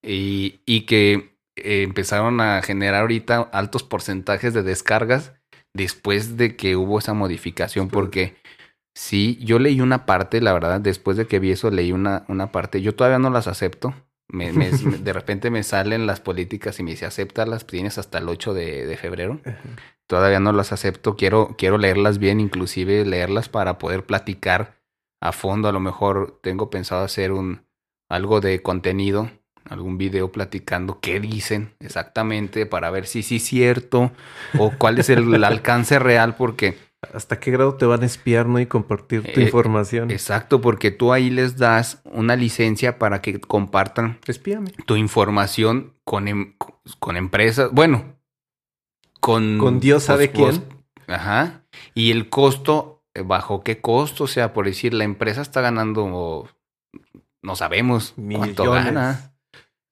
Y, y que eh, empezaron a generar ahorita altos porcentajes de descargas después de que hubo esa modificación, porque sí, yo leí una parte, la verdad, después de que vi eso, leí una, una parte, yo todavía no las acepto. Me, de repente me salen las políticas y me dice, acéptalas, tienes hasta el 8 de, de febrero. Todavía no las acepto, quiero, quiero leerlas bien, inclusive leerlas para poder platicar a fondo. A lo mejor tengo pensado hacer un, algo de contenido, algún video platicando qué dicen exactamente para ver si sí es cierto o cuál es el alcance real, porque ¿Hasta qué grado te van a espiar, no? Y compartir tu Eh, información. Exacto, porque tú ahí les das una licencia para que compartan Espíame. tu información con, em- con empresas, bueno, con... Con Dios sabe pues, quién. Ajá. Y el costo, eh, ¿bajo qué costo? O sea, por decir, la empresa está ganando, no sabemos cuánto Millones. gana,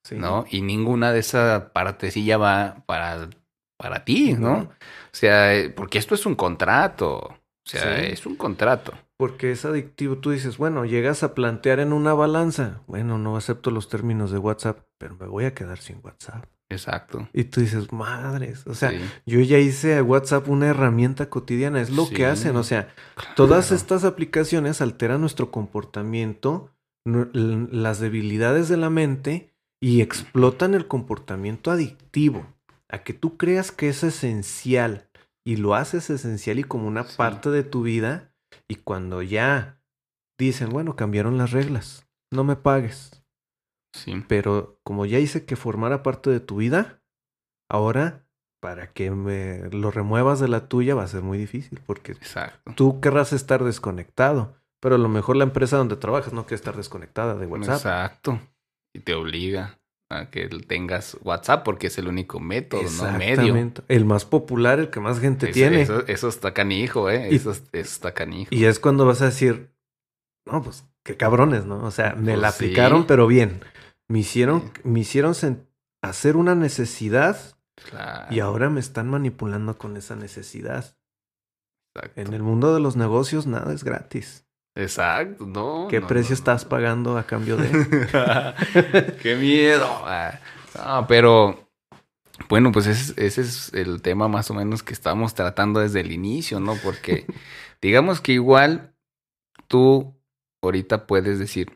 Sí. ¿no? Y ninguna de esa partecilla va para, para ti, ¿no? O sea, porque esto es un contrato. O sea, Sí. es un contrato. Porque es adictivo. Tú dices, bueno, llegas a plantear en una balanza. Bueno, no acepto los términos de WhatsApp, pero me voy a quedar sin WhatsApp. Exacto. Y tú dices, madres. O sea, Sí, yo ya hice a WhatsApp una herramienta cotidiana. Es lo Sí. que hacen. O sea, todas estas aplicaciones alteran nuestro comportamiento, las debilidades de la mente y explotan el comportamiento adictivo. A que tú creas que es esencial y lo haces esencial y como una Sí. parte de tu vida. Y cuando ya dicen, bueno, cambiaron las reglas, no me pagues. Sí. Pero como ya hice que formara parte de tu vida, ahora para que me lo remuevas de la tuya va a ser muy difícil porque Exacto. tú querrás estar desconectado, pero a lo mejor la empresa donde trabajas no quiere estar desconectada de WhatsApp. Exacto. Y te obliga a que tengas WhatsApp porque es el único método, no medio. Exactamente. El más popular, el que más gente tiene. Eso, eso está canijo, ¿eh? Y- Eso, eso está canijo. Y es cuando vas a decir, no, pues qué cabrones, ¿no? O sea, me Pues la sí. aplicaron, pero bien. Me hicieron, Sí. me hicieron hacer una necesidad Claro, y ahora me están manipulando con esa necesidad. exacto. En el mundo de los negocios nada es gratis. Exacto, no. ¿Qué no, precio no, estás no. pagando a cambio de? ¡Qué miedo! Ah, pero bueno, pues ese, ese es el tema más o menos que estamos tratando desde el inicio, ¿no? Porque digamos que igual tú ahorita puedes decir,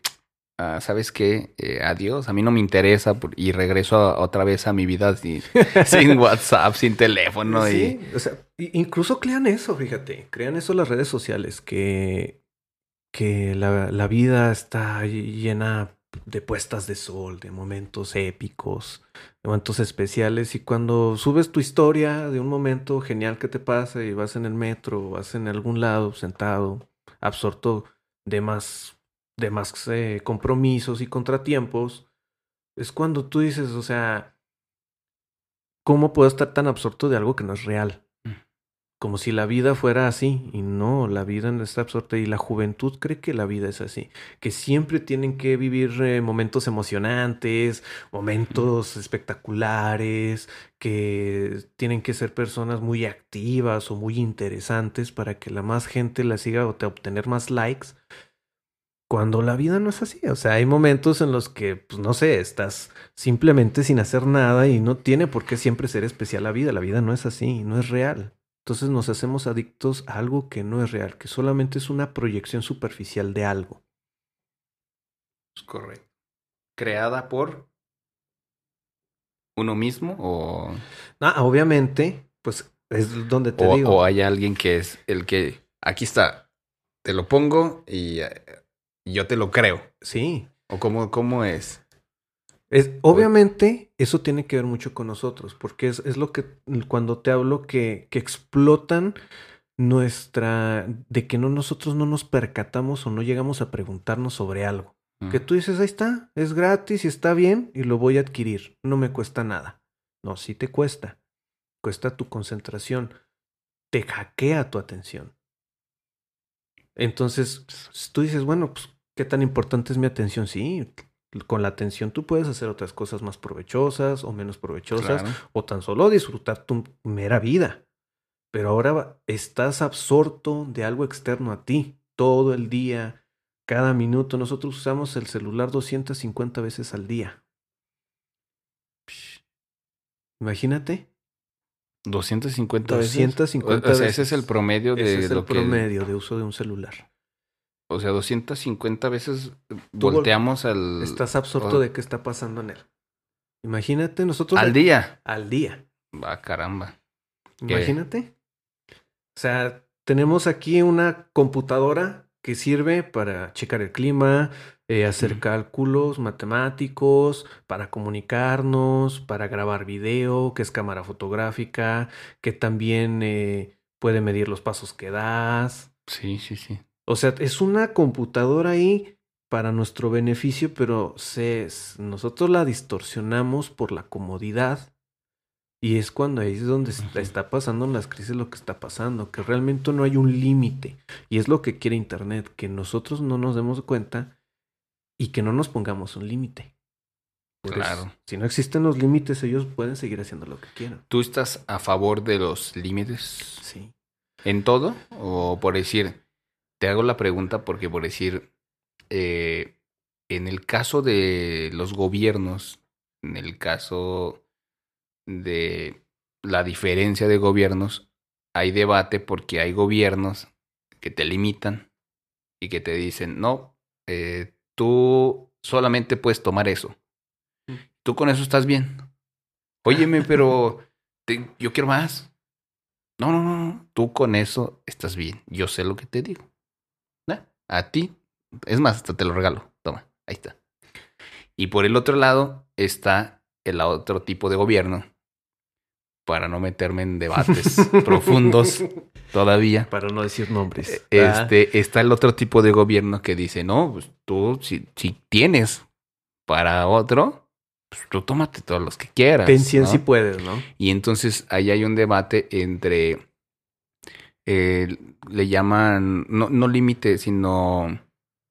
ah, ¿sabes qué? Eh, adiós, a mí no me interesa y regreso a- otra vez a mi vida sin, sin WhatsApp, sin teléfono y... Sí, o sea, incluso crean eso, fíjate, crean eso las redes sociales, que, que la, la vida está llena de puestas de sol, de momentos épicos, de momentos especiales, y cuando subes tu historia de un momento genial que te pasa y vas en el metro, vas en algún lado sentado, absorto de más, de más eh, compromisos y contratiempos, es cuando tú dices, o sea, ¿cómo puedo estar tan absorto de algo que no es real? Como si la vida fuera así, y no, la vida no está absorta, y la juventud cree que la vida es así, que siempre tienen que vivir eh, momentos emocionantes, momentos espectaculares, que tienen que ser personas muy activas o muy interesantes para que la más gente la siga o te obtener más likes. Cuando la vida no es así, o sea, hay momentos en los que, pues no sé, estás simplemente sin hacer nada y no tiene por qué siempre ser especial la vida. La vida no es así, no es real. Entonces nos hacemos adictos a algo que no es real, que solamente es una proyección superficial de algo. Es correcto. Creada por uno mismo o, Ah, obviamente, pues es donde te o, digo. o hay alguien que es el que aquí está, te lo pongo y eh, yo te lo creo. Sí. ¿O cómo, cómo es? Es, obviamente, eso tiene que ver mucho con nosotros, porque es, es lo que cuando te hablo que, que explotan nuestra, de que no nosotros no nos percatamos o no llegamos a preguntarnos sobre algo. Que Mm, tú dices, ahí está, es gratis y está bien y lo voy a adquirir, no me cuesta nada. No, sí te cuesta. Cuesta tu concentración, te hackea tu atención. Entonces, tú dices, bueno, pues, ¿qué tan importante es mi atención? Sí, con la atención tú puedes hacer otras cosas más provechosas o menos provechosas claro. o tan solo disfrutar tu mera vida. Pero ahora estás absorto de algo externo a ti todo el día, cada minuto. Nosotros usamos el celular 250 veces al día. Psh. Imagínate, 250 veces. 250 o, o sea, ese es veces. el promedio de ese es lo el que. promedio de uso de un celular. O sea, 250 veces vol- volteamos al, Estás absorto oh. de qué está pasando en él. Imagínate, nosotros al día. al día. Va, caramba. ¿Qué? Imagínate. O sea, tenemos aquí una computadora que sirve para checar el clima, eh, hacer cálculos matemáticos, para comunicarnos, para grabar video, que es cámara fotográfica, que también eh, puede medir los pasos que das. Sí, sí, sí. O sea, es una computadora ahí para nuestro beneficio, pero se, nosotros la distorsionamos por la comodidad. Y es cuando ahí es donde está, está pasando en las crisis lo que está pasando, que realmente no hay un límite. Y es lo que quiere Internet, que nosotros no nos demos cuenta y que no nos pongamos un límite. Por eso, Claro. si no existen los límites, ellos pueden seguir haciendo lo que quieran. ¿Tú estás a favor de los límites Sí. en todo? O por decir, te hago la pregunta porque por decir, eh, en el caso de los gobiernos, en el caso de la diferencia de gobiernos, hay debate porque hay gobiernos que te limitan y que te dicen, no, eh, tú solamente puedes tomar eso. Mm. Tú con eso estás bien. Óyeme, pero te- yo quiero más. No, no, no. Tú con eso estás bien. Yo sé lo que te digo. A ti. Es más, hasta te lo regalo. Toma, ahí está. Y por el otro lado está el otro tipo de gobierno. Para no meterme en debates profundos todavía. Para no decir nombres. Ah, Este, está el otro tipo de gobierno que dice, no, pues tú si, si tienes para otro, pues tú tómate todos los que quieras. Ten 100 ¿no? si puedes, ¿no? Y entonces ahí hay un debate entre, eh, le llaman, no, no límite, sino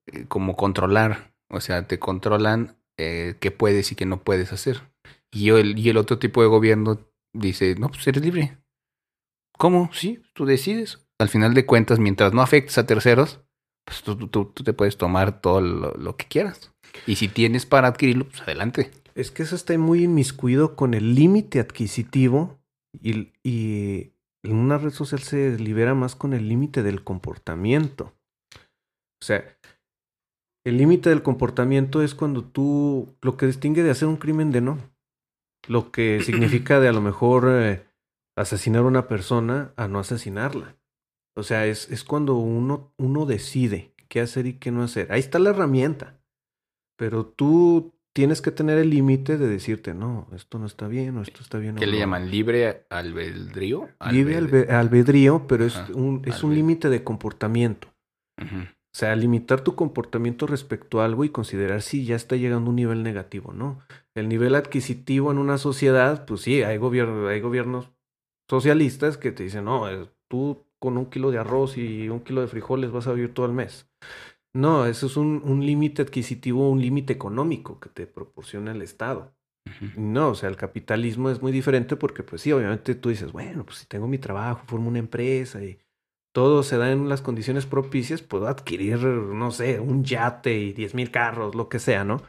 eh, como controlar. O sea, te controlan eh, qué puedes y qué no puedes hacer. Y el, y el otro tipo de gobierno dice, no, pues eres libre. ¿Cómo? Sí, tú decides. Al final de cuentas, mientras no afectes a terceros, pues tú, tú- tú- te puedes tomar todo lo, que quieras. Y si tienes para adquirirlo, pues adelante. Es que eso está muy inmiscuido con el límite adquisitivo y en una red social se libera más con el límite del comportamiento. O sea, el límite del comportamiento es cuando tú, lo que distingue de hacer un crimen de no. Lo que significa de a lo mejor eh, asesinar a una persona a no asesinarla. O sea, es, es cuando uno, uno decide qué hacer y qué no hacer. Ahí está la herramienta. Pero tú tienes que tener el límite de decirte, no, esto no está bien o esto está bien. o ¿Qué le no". llaman? ¿Libre albedrío? Libre Albed- albe- albedrío, pero es un, es un límite de comportamiento. O sea, limitar tu comportamiento respecto a algo y considerar si ya está llegando a un nivel negativo, ¿no? El nivel adquisitivo en una sociedad, pues sí, hay, gobierno, hay gobiernos socialistas que te dicen, no, eh, tú con un kilo de arroz y un kilo de frijoles vas a vivir todo el mes. No, eso es un, un límite adquisitivo, un límite económico que te proporciona el Estado. No, o sea, el capitalismo es muy diferente porque, pues sí, obviamente tú dices, bueno, pues si tengo mi trabajo, formo una empresa y todo se da en las condiciones propicias, puedo adquirir, no sé, un yate y 10 mil carros, lo que sea, ¿no?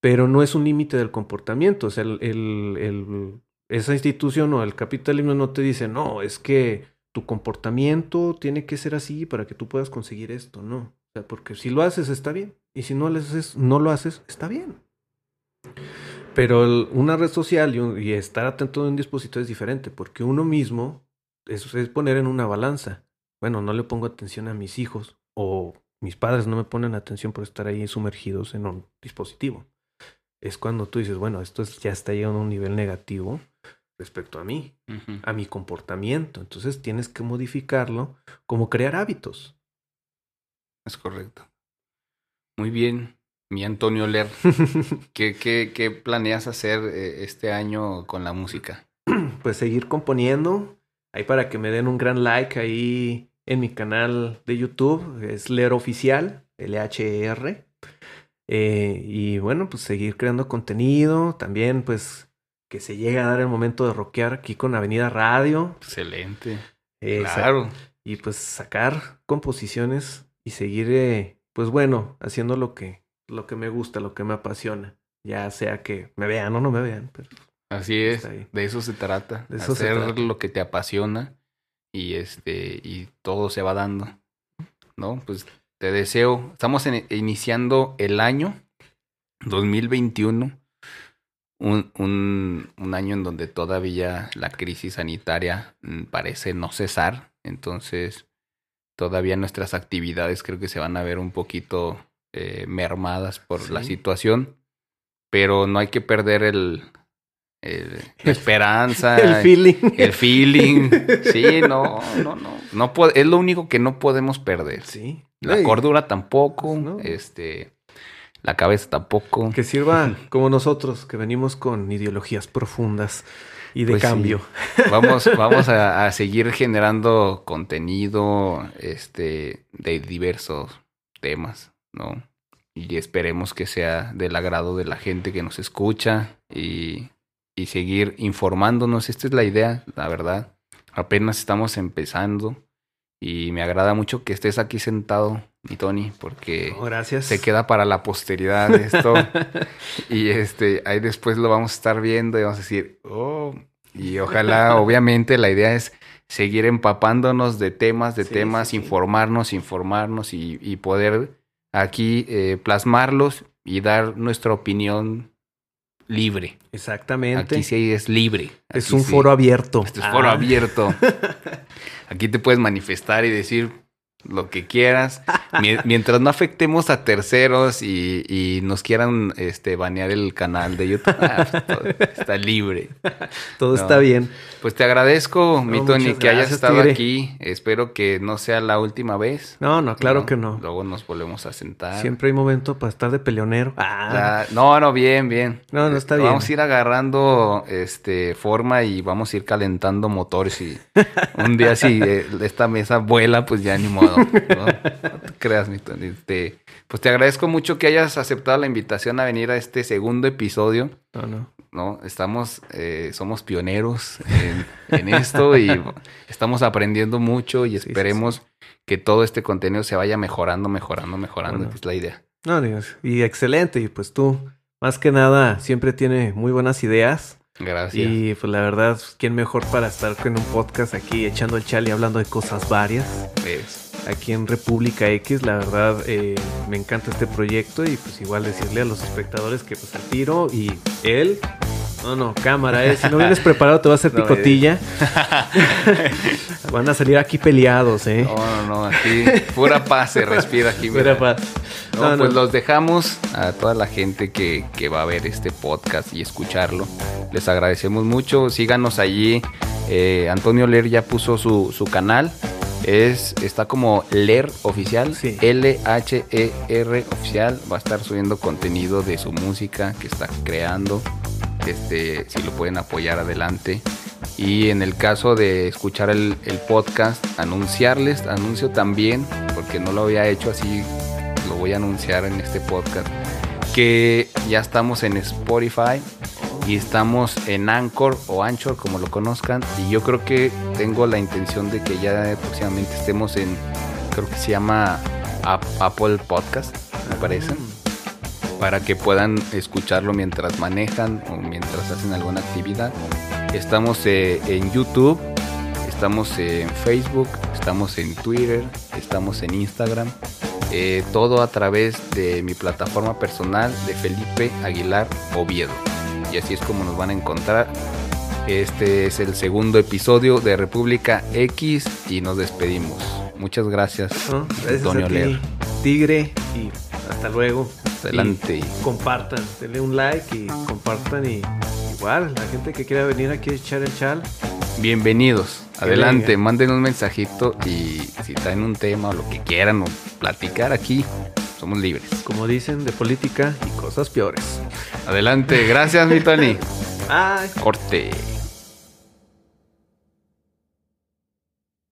Pero no es un límite del comportamiento, o sea, el, el- el- esa institución o el capitalismo no te dice, no, es que tu comportamiento tiene que ser así para que tú puedas conseguir esto, no. O sea, porque si lo haces está bien y si no lo haces, no lo haces, está bien. Pero el- una red social y, un- y estar atento de un dispositivo es diferente, porque uno mismo es, es poner en una balanza. Bueno, no le pongo atención a mis hijos o mis padres no me ponen atención por estar ahí sumergidos en un dispositivo. Es cuando tú dices, bueno, esto es- ya está llegando a un nivel negativo respecto a mí, a mi comportamiento. Entonces tienes que modificarlo como crear hábitos. Es correcto. Muy bien, mi Antonio Ler. ¿Qué, qué, qué planeas hacer eh, este año con la música? pues seguir componiendo. Ahí para que me den un gran like ahí en mi canal de YouTube. Es Leer Oficial, L-H-E-R. Eh, y bueno, pues seguir creando contenido. También pues que se llegue a dar el momento de rockear aquí con Avenida Radio. Excelente. Eh, claro. Y pues sacar composiciones y seguir, eh, pues bueno, haciendo lo que, lo que me gusta, lo que me apasiona. Ya sea que me vean o no me vean. Pero Así es. Está ahí. De eso se trata. De eso se hacer trata. lo que te apasiona y este y todo se va dando. ¿No? Pues te deseo. Estamos en- iniciando el año 2021. Un, un, un año en donde todavía la crisis sanitaria mm, parece no cesar. Entonces, todavía nuestras actividades creo que se van a ver un poquito eh, mermadas por la situación. Pero no hay que perder el, la esperanza, el feeling. El feeling. Sí, no, no, no. no es lo único que no podemos perder. Sí. La cordura tampoco, este, la cabeza tampoco. Que sirva como nosotros, que venimos con ideologías profundas y de pues cambio. Vamos, vamos a, a, seguir generando contenido este, de diversos temas, ¿no? Y esperemos que sea del agrado de la gente que nos escucha y, y seguir informándonos. Esta es la idea, la verdad. Apenas estamos empezando y me agrada mucho que estés aquí sentado, mi Tony, porque oh, gracias. se queda para la posteridad esto. y este, ahí después lo vamos a estar viendo y vamos a decir, oh, y ojalá, obviamente, la idea es seguir empapándonos de temas, de temas, informarnos, informarnos y, poder aquí eh, plasmarlos y dar nuestra opinión libre. Exactamente. Aquí sí es libre. es un foro abierto. Este es foro ah. abierto. Aquí te puedes manifestar y decir lo que quieras. Mientras no afectemos a terceros y, nos quieran este, banear el canal de YouTube, ah, pues, está libre. Todo está bien. Pues te agradezco, mi Tony, que hayas estado aquí. Espero que no sea la última vez. No, no, claro que no. Luego nos volvemos a sentar. Siempre hay momento para estar de peleonero. Ah. no, no, bien, bien. No, no está bien. Vamos a ir agarrando este forma y vamos a ir calentando motores y un día si eh, esta mesa vuela, pues ya ni modo. No, te creas, mi Tony. Este, pues te agradezco mucho que hayas aceptado la invitación a venir a este segundo episodio. No, no. ¿no? Estamos, eh, somos pioneros en, esto y estamos aprendiendo mucho y esperemos que todo este contenido se vaya mejorando, mejorando, mejorando, que es la idea. No, y excelente, y pues tú, más que nada, siempre tiene muy buenas ideas. Gracias. Y pues la verdad, ¿quién mejor para estar con un podcast aquí echando el chal y hablando de cosas varias? Es aquí en República X. La verdad, eh, me encanta este proyecto y pues igual decirle a los espectadores que pues al tiro y él... No, no, cámara, eh. Si no vienes preparado te va a hacer picotilla. Van a salir aquí peleados, ¿eh? No, no, no. Aquí pura paz se respira aquí. Pura paz. No, pues los dejamos a toda la gente que, que, va a ver este podcast y escucharlo. Les agradecemos mucho. Síganos allí. Eh, Antonio Ler ya puso su, su canal. Es, está como Ler Oficial, L-H-E-R Oficial. Va a estar subiendo contenido de su música que está creando. Este, si lo pueden apoyar adelante. Y en el caso de escuchar el, podcast, anunciarles, anuncio también, porque no lo había hecho así, lo voy a anunciar en este podcast, que ya estamos en Spotify y estamos en Anchor o Anchor como lo conozcan. Y yo creo que tengo la intención de que ya próximamente estemos en creo que se llama Apple Podcast me parece. Mm. para que puedan escucharlo mientras manejan o mientras hacen alguna actividad. Estamos eh, en YouTube estamos en Facebook estamos en Twitter estamos en Instagram. Eh, todo a través de mi plataforma personal de Felipe Aguilar Oviedo y así es como nos van a encontrar. Este es el segundo episodio de República X y nos despedimos. Muchas gracias, Antonio Ler. Tigre y hasta luego. Adelante. compartan, denle un like y compartan y igual la gente que quiera venir aquí a echar el chal. Bienvenidos. Adelante, manden un mensajito y si traen un tema o lo que quieran o platicar aquí, somos libres. Como dicen, de política y cosas peores. Adelante, gracias mi Tony. Bye. Corte.